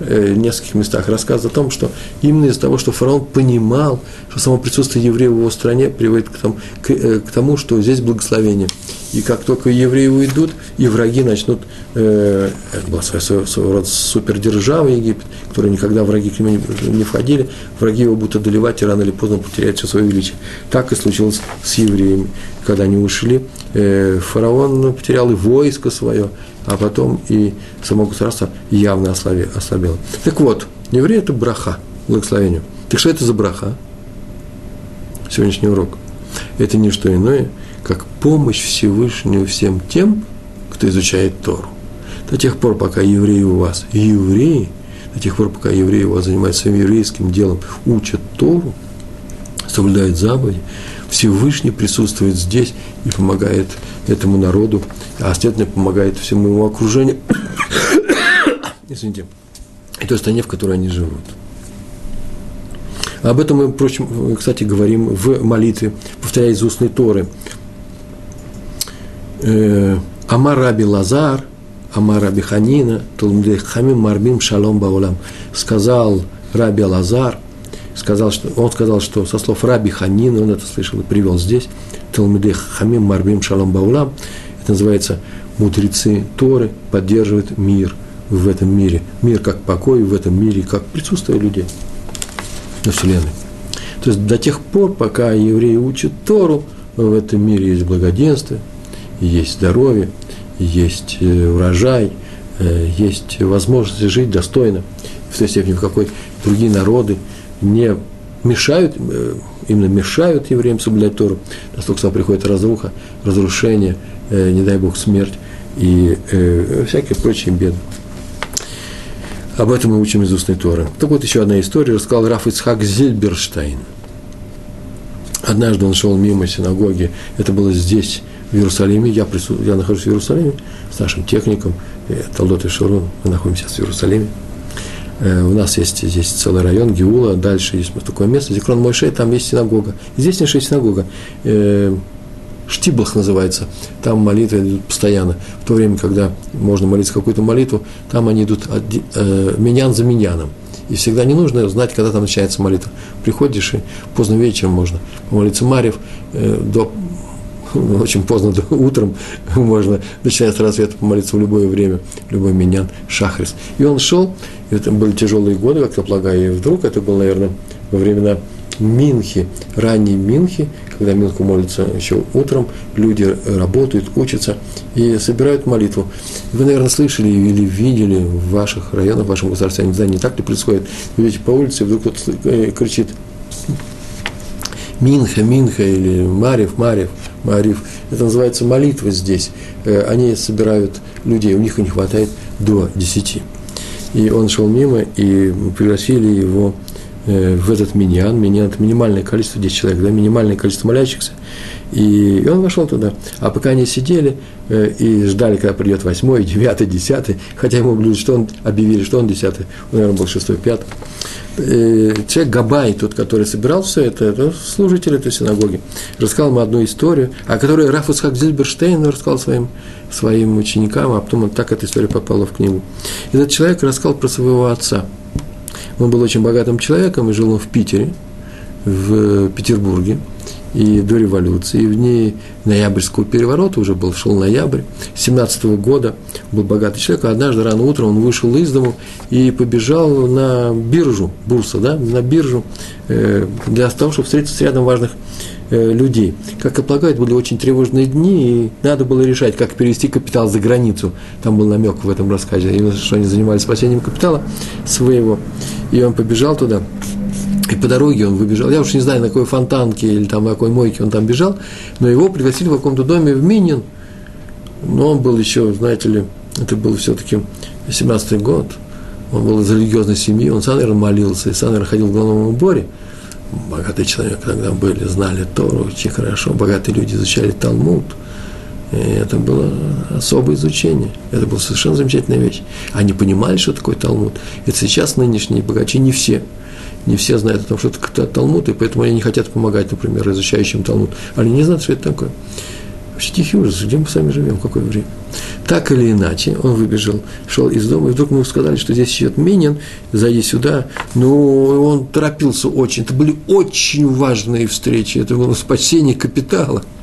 A: э, в нескольких местах рассказывает о том, что именно из-за того, что фараон понимал, что само присутствие евреев в его стране приводит к тому, к, э, к тому что здесь благословение. И как только евреи уйдут, и враги начнут, э, это была своего, своего рода супердержава Египет, которая никогда враги к нему не, не входили, враги его будут одолевать, и рано или поздно потеряют все свое величие. Так и случилось с евреями. Когда они ушли, э, фараон потерял и войско свое, а потом и само государство явно ослабело. Так вот, евреи – это браха, благословению. Так что это за браха? Сегодняшний урок. Это не что иное – как помощь Всевышнего всем тем, кто изучает Тору. До тех пор, пока евреи у вас евреи, до тех пор, пока евреи у вас занимаются своим еврейским делом, учат Тору, соблюдают заповеди, Всевышний присутствует здесь и помогает этому народу, а следовательно помогает всему его окружению, <coughs> извините, и той стране, в которой они живут. Об этом мы, впрочем, кстати, говорим в молитве, повторяя из устной Торы – Э, Амар Раби Лазар, Амар Раби Ханина, Талмудей Хамим Марбим Шалом Баулам. Сказал Раби Лазар, сказал, что, он сказал, что со слов Раби Ханина, он это слышал и привел здесь, Талмудей Хамим Марбим Шалом Баулам, это называется мудрецы Торы поддерживают мир в этом мире. Мир как покой в этом мире, как присутствие людей на Вселенной. То есть до тех пор, пока евреи учат Тору, в этом мире есть благоденствие, есть здоровье, есть э, урожай, э, есть возможность жить достойно, в той степени, в какой другие народы не мешают, э, именно мешают евреям соблюдать Тору, настолько сюда приходит разруха, разрушение, не дай Бог, смерть и всякие прочие беды. Об этом мы учим из устной Торы. Так вот, еще одна история, рассказал Раф Ицхак Зильберштейн. Однажды он шел мимо синагоги, это было здесь, в Иерусалиме, я, прису... я нахожусь в Иерусалиме с нашим техником, Талдот и Шурун, мы находимся в Иерусалиме. Э, у нас есть здесь целый район Геула, дальше есть такое место, Зикрон Мойшей, там есть синагога. Есть синагога. Э, Штиблах называется, там молитвы идут постоянно. В то время, когда можно молиться какую-то молитву, там они идут э, менян за меняном. И всегда не нужно знать, когда там начинается молитва. Приходишь, и поздно вечером можно помолиться Марьев, э, до, <laughs> очень поздно <laughs> утром <laughs> можно, начиная с рассвета, помолиться в любое время, любой менян, шахрис. И он шел, это были тяжелые годы, как я полагаю, и вдруг это было, наверное, во времена Минхи, ранней Минхи, когда Минху молится еще утром, люди работают, учатся и собирают молитву. Вы, наверное, слышали или видели в ваших районах, в вашем государстве, не знаю, не так ли происходит, видите по улице, вдруг кто-то э, кричит Минха, Минха или Марев, Марев, Марив. Это называется молитва здесь. Э, они собирают людей, у них не хватает до десяти. И он шел мимо, и пригласили его Э, в этот миньян. Миньян – это минимальное количество, 10 человек, да, минимальное количество молящихся. И, он вошел туда. А пока они сидели и ждали, когда придет восьмой, девятый, десятый, хотя ему говорили, что он объявили, что он десятый, он, наверное, был шестой, пятый. Э, человек Габай, тот, который собирал все это, это служитель этой синагоги, рассказал ему одну историю, о которой Раф Исхак рассказал своим, своим ученикам, а потом так эта история попала в книгу. Этот человек рассказал про своего отца – он был очень богатым человеком и жил он в Питере, в Петербурге, и до революции, и в дни ноябрьского переворота, уже был, шел ноябрь, 17 года, был богатый человек, а однажды рано утром он вышел из дому и побежал на биржу, бурса, да, на биржу, э, для того, чтобы встретиться с рядом важных э, людей. Как и полагают, были очень тревожные дни, и надо было решать, как перевести капитал за границу. Там был намек в этом рассказе, именно что они занимались спасением капитала своего. И он побежал туда, и по дороге он выбежал. Я уж не знаю, на какой фонтанке или там на какой мойке он там бежал, но его пригласили в каком-то доме в Минин. Но он был еще, знаете ли, это был все-таки 17-й год. Он был из религиозной семьи, он сам, наверное, молился, и сам, наверное, ходил в головном уборе. Богатый человек тогда были, знали Тору очень хорошо, богатые люди изучали Талмуд. И это было особое изучение. Это была совершенно замечательная вещь. Они понимали, что такое Талмуд. Это сейчас нынешние богачи не все – не все знают о том, что это Талмуд, и поэтому они не хотят помогать, например, изучающим Талмуд. Они не знают, что это такое. Вообще тихий ужас, где мы сами живем, какое время. Так или иначе, он выбежал, шел из дома, и вдруг ему сказали, что здесь идет Минин, зайди сюда. Ну, он торопился очень. Это были очень важные встречи, это было спасение капитала –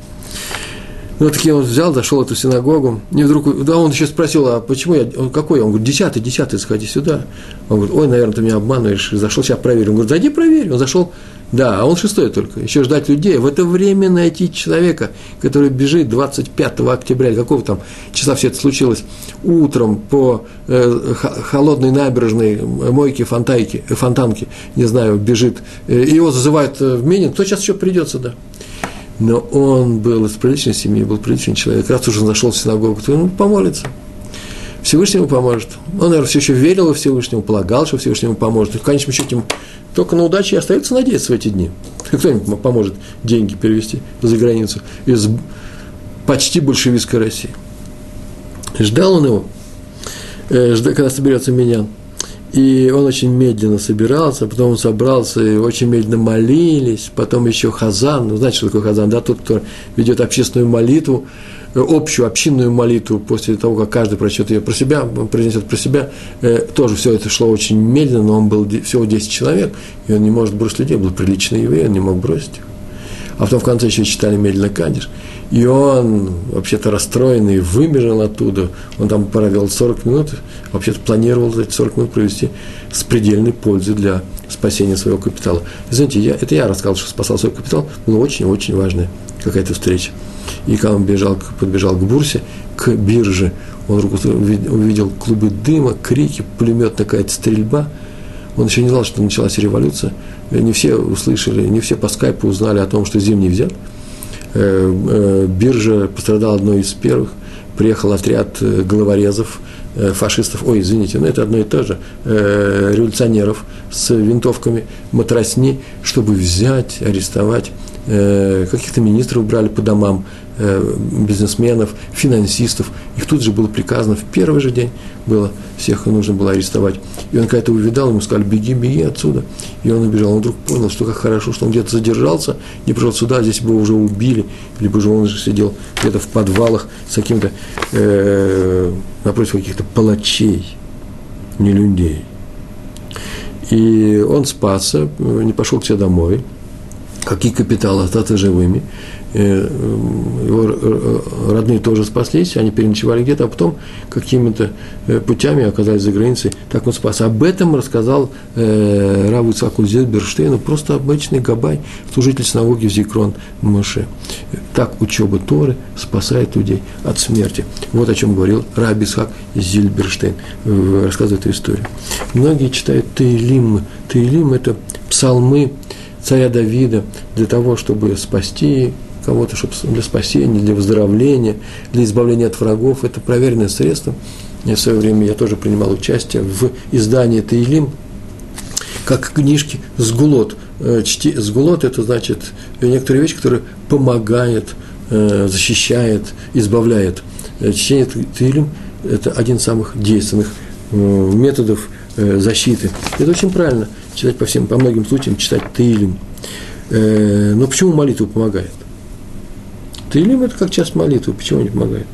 A: ну, так я он взял, зашел в эту синагогу, и вдруг, да, он еще спросил, а почему я, он какой? Он говорит, десятый, десятый, сходи сюда. Он говорит, ой, наверное, ты меня обманываешь, зашел, сейчас проверю. Он говорит, зайди проверь. Он зашел, да, а он шестой только, еще ждать людей. В это время найти человека, который бежит 25 октября, какого там числа все это случилось, утром по э, холодной набережной мойки, фонтайки, э, фонтанки, не знаю, бежит, э, его зазывают э, в Минин, кто сейчас еще придет сюда? Но он был из приличной семьи, был приличный человек, раз уже зашел в синагогу, то он помолится. Всевышнему поможет. Он, наверное, все еще верил во Всевышнему, полагал, что Всевышнему поможет. И в конечном счете только на удачу и остается надеяться в эти дни. <laughs> Кто-нибудь поможет деньги перевести за границу из почти большевистской России. Ждал он его, э, когда соберется Минян. И он очень медленно собирался, потом он собрался, и очень медленно молились, потом еще хазан, ну, знаете, что такое хазан, да, тот, кто ведет общественную молитву, э, общую общинную молитву после того, как каждый прочтет ее про себя, произнесет про себя, э, тоже все это шло очень медленно, но он был всего 10 человек, и он не может бросить людей, был приличный еврей, он не мог бросить их. А потом в конце еще читали медленно Кадиш. И он, вообще-то расстроенный, выбежал оттуда. Он там провел 40 минут, вообще-то планировал эти 40 минут провести с предельной пользой для спасения своего капитала. Знаете, я, это я рассказал, что спасал свой капитал, была очень-очень важная какая-то встреча. И когда он бежал, подбежал к бурсе, к бирже, он увидел клубы дыма, крики, пулеметная какая-то стрельба. Он еще не знал, что началась революция. Не все услышали, не все по скайпу узнали о том, что Зимний взят. Э, э, биржа пострадала одной из первых. Приехал отряд э, головорезов, фашистов, ой, извините, но это одно и то же, революционеров с винтовками, матросни, чтобы взять, арестовать. Каких-то министров брали по домам, бизнесменов, финансистов. Их тут же было приказано в первый же день было, всех нужно было арестовать. И он когда-то увидал, ему сказали, беги, беги отсюда. И он убежал. Он вдруг понял, что как хорошо, что он где-то задержался, не пришел сюда, здесь бы уже убили, либо же он же сидел где-то в подвалах с каким-то, э, напротив каких-то палачей, не людей. И он спасся, не пошел к себе домой, какие капиталы остаться живыми. Э, его родные тоже спаслись, они переночевали где-то, а потом какими-то э, путями оказались за границей, так он спас. Об этом рассказал э, Раву Ицаку Зельберштейну, просто обычный габай, служитель синагоги в Зикрон Моше. Так учеба Торы спасает людей от смерти. Вот о чем говорил Раби Исхак Зильберштейн, рассказывая эту историю. Многие читают Таилим. Таилим – это псалмы царя Давида для того, чтобы спасти кого-то, чтобы для спасения, для выздоровления, для избавления от врагов. Это проверенное средство. Я в свое время я тоже принимал участие в издании Таилим, как книжки сгулот. Э, чти, сгулот – это значит некоторые вещи, которые помогают, э, защищает, избавляет. Э, чтение Таилим – это один из самых действенных методов защиты. Это очень правильно, читать по всем, по многим случаям, читать Таилим. Но почему молитва помогает? Таилим – это как часть молитвы. Почему не помогает?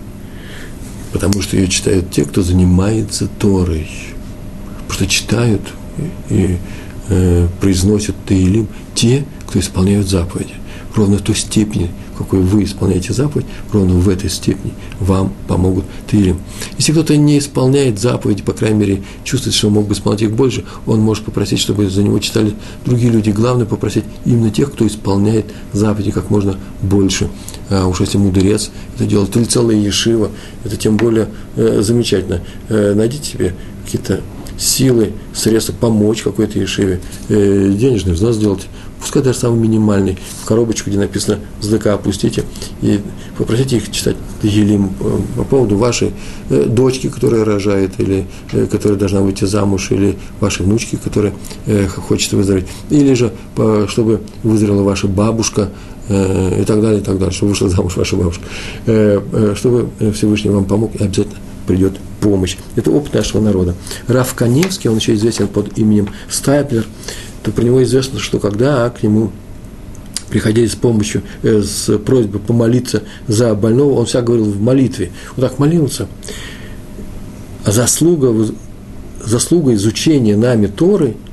A: Потому что ее читают те, кто занимается Торой. Что читают и э, произносят Таилим те, кто исполняют заповеди. Ровно в той степени, какой вы исполняете заповедь, ровно в этой степени вам помогут Таилим. Если кто-то не исполняет заповеди, по крайней мере, чувствует, что он мог бы исполнять их больше, он может попросить, чтобы за него читали другие люди. Главное попросить именно тех, кто исполняет заповеди как можно больше. А уж если мудрец это делает, или целая ешива, это тем более э, замечательно. Э, найдите себе какие-то силы, средства помочь какой-то ешиве, э, денежный взнос сделать, пускай даже самый минимальный, в коробочку, где написано «СДК» опустите, и попросите их читать Елим э, по поводу вашей э, дочки, которая рожает, или э, которая должна выйти замуж, или вашей внучки, которая хочет выздороветь, или же чтобы выздоровела ваша бабушка, и так далее, и так далее, чтобы вышла замуж ваша бабушка, чтобы Всевышний вам помог, и обязательно придет помощь. Это опыт нашего народа. Раф Каневский, он еще известен под именем Стайплер, то про него известно, что когда к нему приходили с помощью, э, с просьбой помолиться за больного, он всегда говорил в молитве. Он так молился. А заслуга, заслуга изучения нами Торы –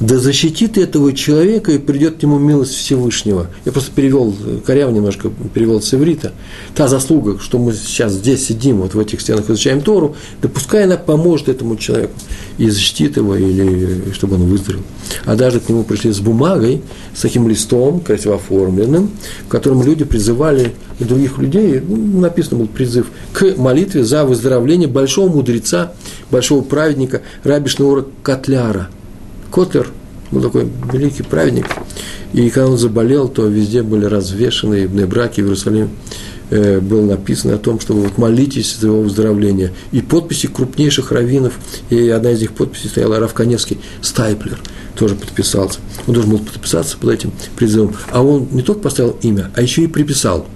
A: да защитит этого человека и придет к нему милость Всевышнего. Я просто перевел, коряво немножко перевел с иврита. Та заслуга, что мы сейчас здесь сидим, вот в этих стенах изучаем Тору, да пускай она поможет этому человеку и защитит его, или чтобы он выздоровел. А даже к нему пришли с бумагой, с таким листом, красиво оформленным, в котором люди призывали других людей, ну, написано был призыв к молитве за выздоровление большого мудреца, большого праведника Рабишнаура Котляра – Котлер был такой великий праведник, и когда он заболел, то везде были развешаны и браки в Иерусалиме э, было написано о том, что вот молитесь за его выздоровление. И подписи крупнейших раввинов, и одна из них подписей стояла Раф Каневский, Стайплер, тоже подписался. Он должен был подписаться под этим призывом. А он не только поставил имя, а еще и приписал.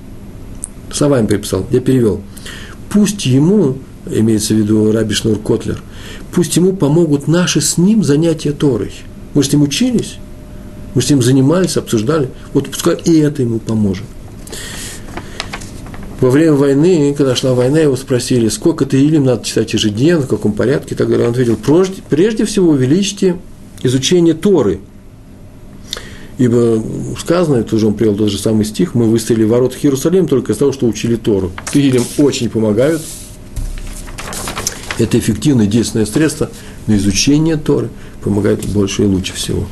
A: Словами приписал, я перевел. Пусть ему, имеется в виду Раби Шнур Котлер – пусть ему помогут наши с ним занятия Торой. Мы с ним учились, мы с ним занимались, обсуждали. Вот пускай и это ему поможет. Во время войны, когда шла война, его спросили, сколько ты илим надо читать ежедневно, в каком порядке и так далее. Он ответил, прежде, прежде всего увеличьте изучение Торы. Ибо сказано, это уже он привел тот же самый стих, мы выставили ворот в Иерусалим только из того, что учили Тору. Тилим очень помогают – это эффективное действенное средство, но изучение Торы помогает больше и лучше всего.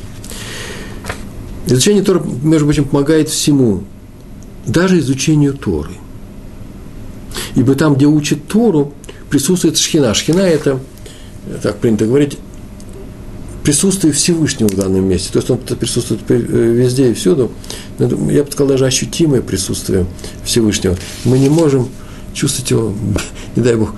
A: Изучение Торы, между прочим, помогает всему, даже изучению Торы. Ибо там, где учат Тору, присутствует шхина. Шхина – это, так принято говорить, присутствие Всевышнего в данном месте. То есть он присутствует везде и всюду. Я бы сказал, даже ощутимое присутствие Всевышнего. Мы не можем чувствовать его, <laughs> не дай Бог,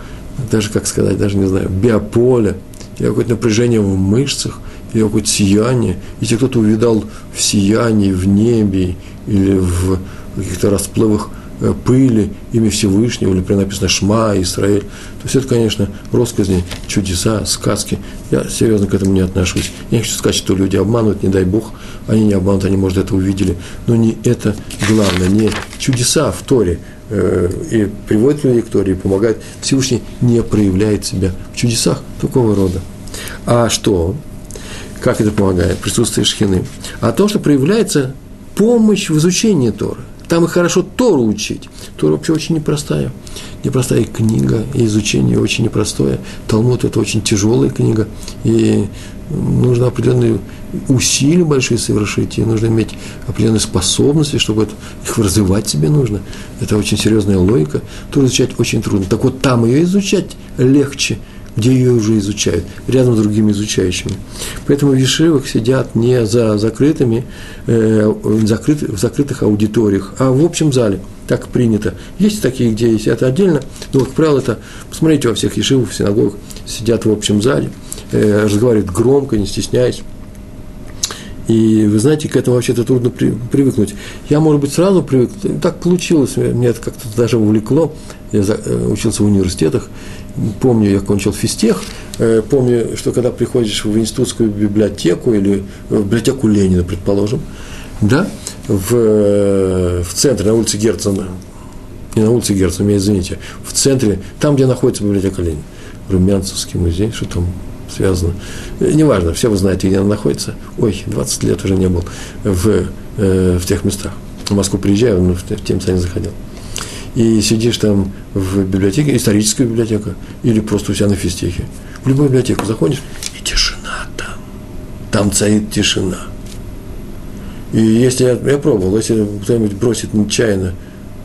A: даже, как сказать, даже не знаю, биополе, или какое-то напряжение в мышцах, или какое-то сияние. Если кто-то увидал в сиянии, в небе, или в каких-то расплывах э, пыли, имя Всевышнего, или при написано Шма, Израиль. То есть это, конечно, росказни, чудеса, сказки. Я серьезно к этому не отношусь. Я не хочу сказать, что люди обманывают, не дай Бог. Они не обманут, они, может, это увидели. Но не это главное, не чудеса в Торе, и приводит людей к Торе, и помогает. Всевышний не проявляет себя в чудесах такого рода. А что? Как это помогает? Присутствие шхины. А то, что проявляется помощь в изучении Торы. Там и хорошо Тору учить. Тора вообще очень непростая. Непростая книга, и изучение очень непростое. Талмуд – это очень тяжелая книга, и нужно определенные усилия большие совершить, и нужно иметь определенные способности, чтобы это, их развивать себе нужно. Это очень серьезная логика. Тору изучать очень трудно. Так вот, там ее изучать легче – где ее уже изучают, рядом с другими изучающими. Поэтому в Ешивах сидят не за закрытыми, э, закрыт, в закрытых аудиториях, а в общем зале. Так принято. Есть такие, где есть это отдельно, но, как правило, это, посмотрите, во всех Ешивах, в синагогах сидят в общем зале, э, разговаривают громко, не стесняясь. И вы знаете, к этому вообще-то трудно при, привыкнуть. Я, может быть, сразу привык, так получилось, меня это как-то даже увлекло. Я за, э, учился в университетах, помню, я кончил физтех, э, помню, что когда приходишь в институтскую библиотеку или в библиотеку Ленина, предположим, да, в, э, в центре, на улице Герцена, не на улице Герцена, меня извините, в центре, там, где находится библиотека Ленина, Румянцевский музей, что там связано. Э, неважно, все вы знаете, где она находится. Ой, 20 лет уже не был в, в тех местах. В Москву приезжаю, но в, в Темса не заходил и сидишь там в библиотеке, историческая библиотека, или просто у себя на физтехе. В любую библиотеку заходишь, и тишина там. Там царит тишина. И если я, я пробовал, если кто-нибудь бросит нечаянно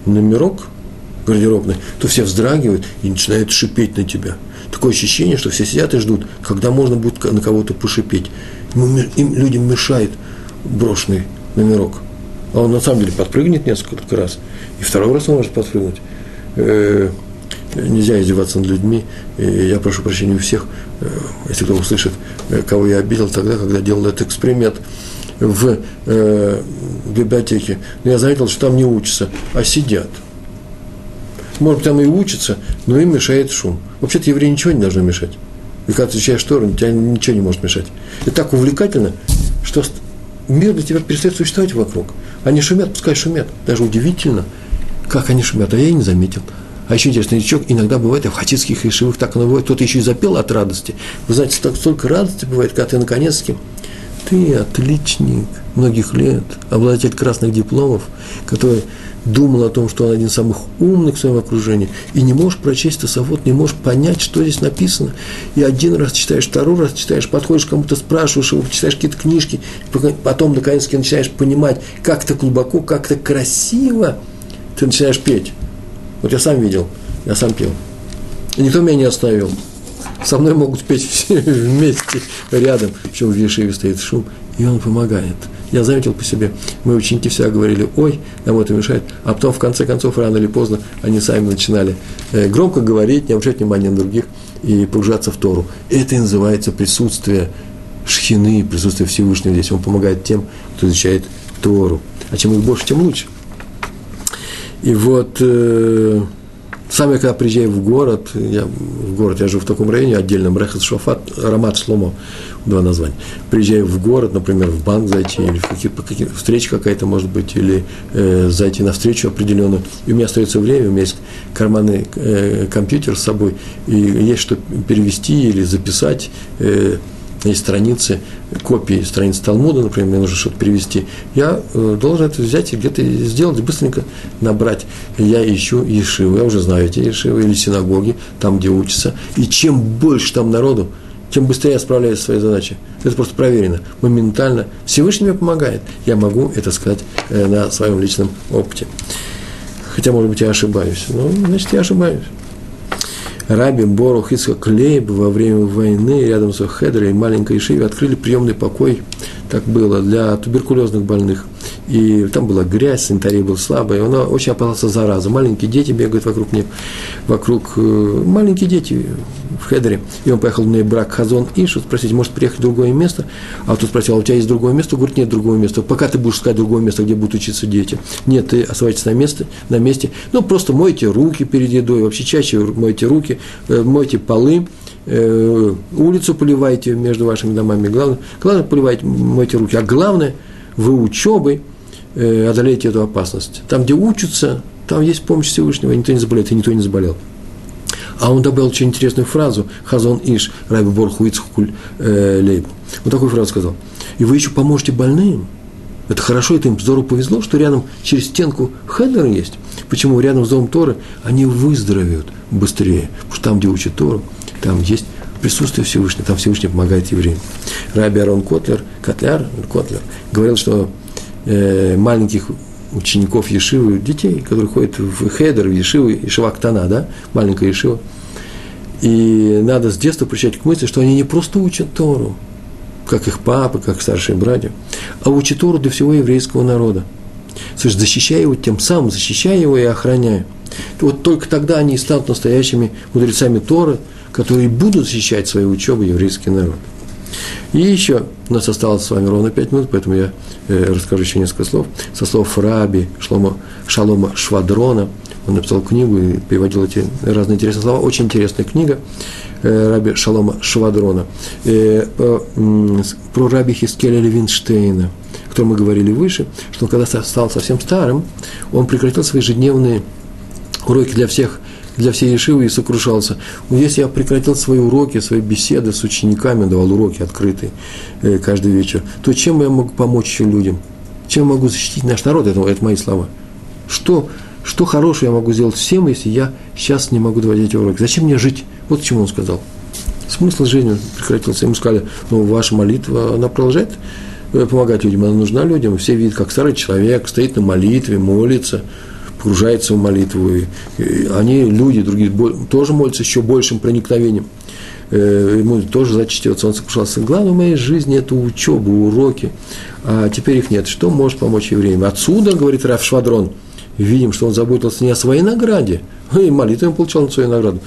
A: номерок гардеробный, то все вздрагивают и начинают шипеть на тебя. Такое ощущение, что все сидят и ждут, когда можно будет на кого-то пошипеть. Им, людям мешает брошенный номерок – а он на самом деле подпрыгнет несколько раз, и второй раз он может подпрыгнуть. Э, нельзя издеваться над людьми. И я прошу прощения у всех, э, если кто услышит, э, кого я обидел тогда, когда делал этот эксперимент в библиотеке. Но я заметил, что там не учатся, а сидят. Может быть, там и учатся, но им мешает шум. Вообще-то евреи ничего не должно мешать. И когда ты изучаешь Тору, тебя ничего не может мешать. Это так увлекательно, что мир для тебя перестает существовать вокруг. Они шумят, пускай шумят. Даже удивительно, как они шумят, а я и не заметил. А еще интересный речок, иногда бывает, и в хатитских решивых так оно бывает, кто-то еще и запел от радости. Вы знаете, столько, столько радости бывает, когда ты наконец-таки, ты отличник многих лет, обладатель красных дипломов, который думал о том, что он один из самых умных в своем окружении, и не можешь прочесть Тософот, не можешь понять, что здесь написано. И один раз читаешь, второй раз читаешь, подходишь к кому-то, спрашиваешь его, читаешь какие-то книжки, потом, наконец-таки, начинаешь понимать, как это глубоко, как это красиво, ты начинаешь петь. Вот я сам видел, я сам пел. И никто меня не остановил. Со мной могут петь все <laughs> вместе, рядом. Причем в Ешиве стоит шум, и он помогает – я заметил по себе, мы ученики всегда говорили, ой, нам это мешает, а потом в конце концов, рано или поздно, они сами начинали э, громко говорить, не обращать внимания на других и погружаться в Тору. Это и называется присутствие шхины, присутствие Всевышнего здесь. Он помогает тем, кто изучает Тору. А чем их больше, тем лучше. И вот э, сам я когда приезжаю в город, я в город, я живу в таком районе отдельном, Рехат Шофат, Рамат Шломо, два названия. Приезжаю в город, например, в банк зайти, или в какие-то какие, встреча какая-то может быть, или э, зайти на встречу определенную, и у меня остается время, у меня есть карманный э, компьютер с собой, и есть что перевести или записать, э, есть страницы, копии страниц Талмуда, например, мне нужно что-то перевести, я э, должен это взять и где-то сделать, быстренько набрать. Я ищу ешивы, я уже знаю эти ешивы или синагоги, там, где учатся. И чем больше там народу, тем быстрее я справляюсь со своей задачей. Это просто проверено, моментально. Всевышний мне помогает. Я могу это сказать э, на своем личном опыте. Хотя, может быть, я ошибаюсь. Но, значит, я ошибаюсь. Раби Борух Ицхак Лейб во время войны рядом с Хедрой и маленькой Ишиве открыли приемный покой, так было, для туберкулезных больных. И там была грязь, санитария была слабая, и он очень опасался заразы. Маленькие дети бегают вокруг них, вокруг э, маленькие дети в хедере. И он поехал на брак Хазон Ишу, спросить, может приехать в другое место? А тот спросил, а у тебя есть другое место? Говорит, нет другого места. Пока ты будешь искать другое место, где будут учиться дети. Нет, ты оставайтесь на месте, на месте. Ну, просто мойте руки перед едой, вообще чаще мойте руки, э, мойте полы, э, улицу поливайте между вашими домами. Главное, главное поливайте, мойте руки. А главное, вы учебой одолеете эту опасность. Там, где учатся, там есть помощь Всевышнего, и никто не заболеет, и никто не заболел. А он добавил очень интересную фразу, Хазон Иш, Раби Борху Ицхукуль э, Лейб. Вот такую фразу сказал. И вы еще поможете больным. Это хорошо, это им здорово повезло, что рядом через стенку хедер есть. Почему рядом с домом Торы они выздоровеют быстрее? Потому что там, где учат Тору, там есть присутствие Всевышнего, там Всевышний помогает евреям. Раби Арон Котлер, Котляр, Котлер, говорил, что э, маленьких учеников Ешивы, детей, которые ходят в Хедер, в Ешивы, Ешива Ктана, да, маленькая Ешива. И надо с детства приучать к мысли, что они не просто учат Тору, как их папы, как старшие братья, а учат Тору для всего еврейского народа. Слышь, защищая его, тем самым защищая его и охраняя. Вот только тогда они станут настоящими мудрецами Торы, которые будут защищать свою учебу еврейский народ. И еще у нас осталось с вами ровно пять минут, поэтому я э, расскажу еще несколько слов. Со слов Раби Шлома, Шалома Швадрона, он написал книгу и переводил эти разные интересные слова. Очень интересная книга э, Раби Шалома Швадрона. Э, по, э, про Раби Хискеля Левинштейна, о котором мы говорили выше, что он когда стал совсем старым, он прекратил свои ежедневные уроки для всех для всей Ешивы и сокрушался. Если я прекратил свои уроки, свои беседы с учениками, давал уроки открытые э, каждый вечер, то чем я могу помочь еще людям? Чем могу защитить наш народ? Это, это мои слова. Что, что хорошего я могу сделать всем, если я сейчас не могу давать эти уроки? Зачем мне жить? Вот чему он сказал. Смысл жизни прекратился. Ему сказали, ну, ваша молитва, она продолжает э, помогать людям, она нужна людям. Все видят, как старый человек стоит на молитве, молится – погружается в молитву. И, и они, люди, другие, тоже молятся еще большим проникновением. Э, ему тоже зачтется, он сокрушался. Главное в моей жизни – это учеба, уроки, а теперь их нет. Что может помочь евреям? Отсюда, говорит Раф Швадрон, видим, что он заботился не о своей награде, и молитву он получал на свою награду,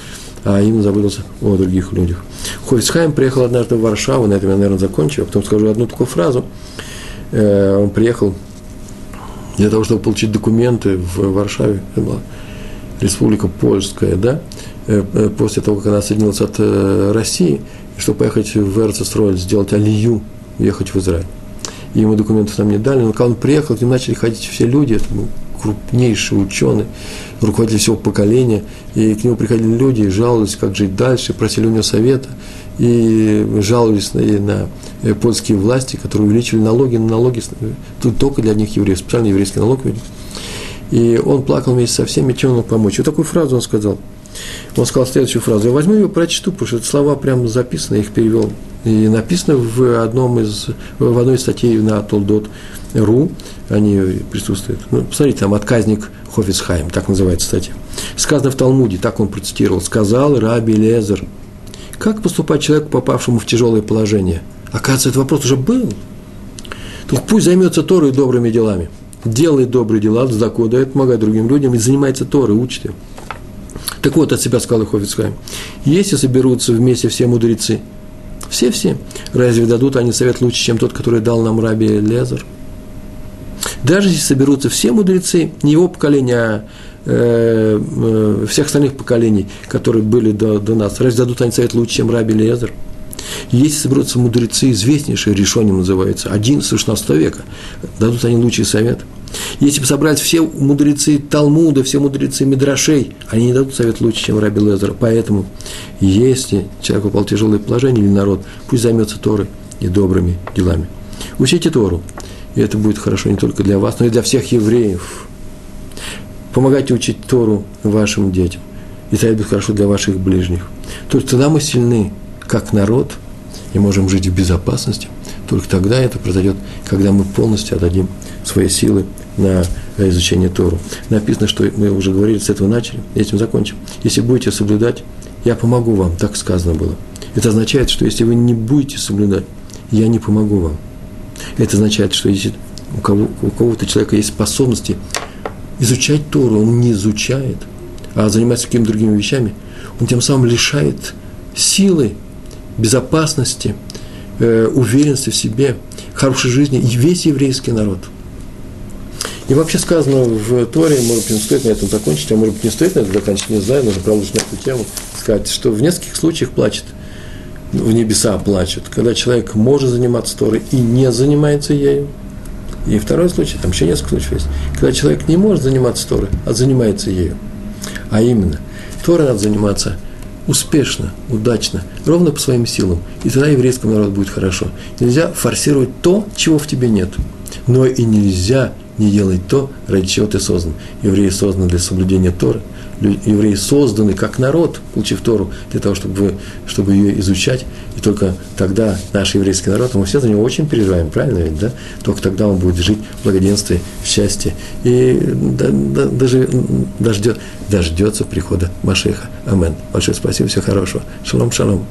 A: а именно заботился о других людях. Хольцхайм приехал однажды в Варшаву, на этом я, наверное, закончу, а потом скажу одну такую фразу. Э, он приехал для того, чтобы получить документы в Варшаве, это была республика польская, да, э, э, после того, как она отсоединилась от э, России, чтобы поехать в Эрцестроль, сделать алию, ехать в Израиль. Ему документов там не дали, но когда он приехал, к ним начали ходить все люди, это был крупнейший ученый, руководитель всего поколения, и к нему приходили люди и жаловались, как жить дальше, просили у него совета, и жаловались на, на Э, польские власти, которые увеличили налоги на налоги, тут только для них евреев, специальный еврейский налог ввели. И он плакал вместе со всеми, чем он мог помочь. Вот такую фразу он сказал. Он сказал следующую фразу. Я возьму ее, прочту, потому что это слова прямо записаны, их перевел. И написано в, одном из, в одной из статей на Толдот.ру, они присутствуют. Ну, посмотрите, там «Отказник Хофицхайм», так называется статья. Сказано в Талмуде, так он процитировал, сказал Раби Лезер, как поступать человеку, попавшему в тяжелое положение – Оказывается, этот вопрос уже был. Только пусть займется Торой добрыми делами. Делает добрые дела, закон дает, помогает другим людям и занимается Торой, учит им. Так вот, от себя сказал Хофицхайм. Если соберутся вместе все мудрецы, все-все, разве дадут они совет лучше, чем тот, который дал нам Раби Лезер? Даже если соберутся все мудрецы, не его поколения, а всех остальных поколений, которые были до, до нас, разве дадут они совет лучше, чем Раби Лезер? Если соберутся мудрецы, известнейшие, решением называется, 11-16 века, дадут они лучший совет. Если бы собрать все мудрецы Талмуда, все мудрецы Мидрашей, они не дадут совет лучше, чем Раби Лезер. Поэтому, если человек упал в тяжелое положение или народ, пусть займется Торой и добрыми делами. Учите Тору, и это будет хорошо не только для вас, но и для всех евреев. Помогайте учить Тору вашим детям, и это будет хорошо для ваших ближних. То есть тогда мы сильны, как народ, и можем жить в безопасности. Только тогда это произойдет, когда мы полностью отдадим свои силы на изучение Тору. Написано, что мы уже говорили, с этого начали, этим закончим. Если будете соблюдать, я помогу вам, так сказано было. Это означает, что если вы не будете соблюдать, я не помогу вам. Это означает, что если у, кого, у кого-то человека есть способности изучать Тору, он не изучает, а занимается какими-то другими вещами, он тем самым лишает силы, безопасности, э, уверенности в себе, хорошей жизни и весь еврейский народ. И вообще сказано в Торе, может быть, не стоит на этом закончить, а может быть, не стоит на этом закончить, не знаю, нужно продолжить на эту тему, сказать, что в нескольких случаях плачет, в небеса плачут, когда человек может заниматься Торой и не занимается ею. И второй случай, там еще несколько случаев есть, когда человек не может заниматься Торой, а занимается ею. А именно, Торой надо заниматься успешно, удачно, ровно по своим силам. И тогда еврейскому народу будет хорошо. Нельзя форсировать то, чего в тебе нет. Но и нельзя не делать то, ради чего ты создан. Евреи созданы для соблюдения Торы. Евреи созданы как народ, получив Тору, для того, чтобы, чтобы ее изучать. И только тогда наш еврейский народ, мы все за него очень переживаем, правильно ведь, да? Только тогда он будет жить в благоденствии, в счастье. И да, да, даже дождет, дождется прихода Машеха. Амен. Большое спасибо, всего хорошего. Шалом, шалом.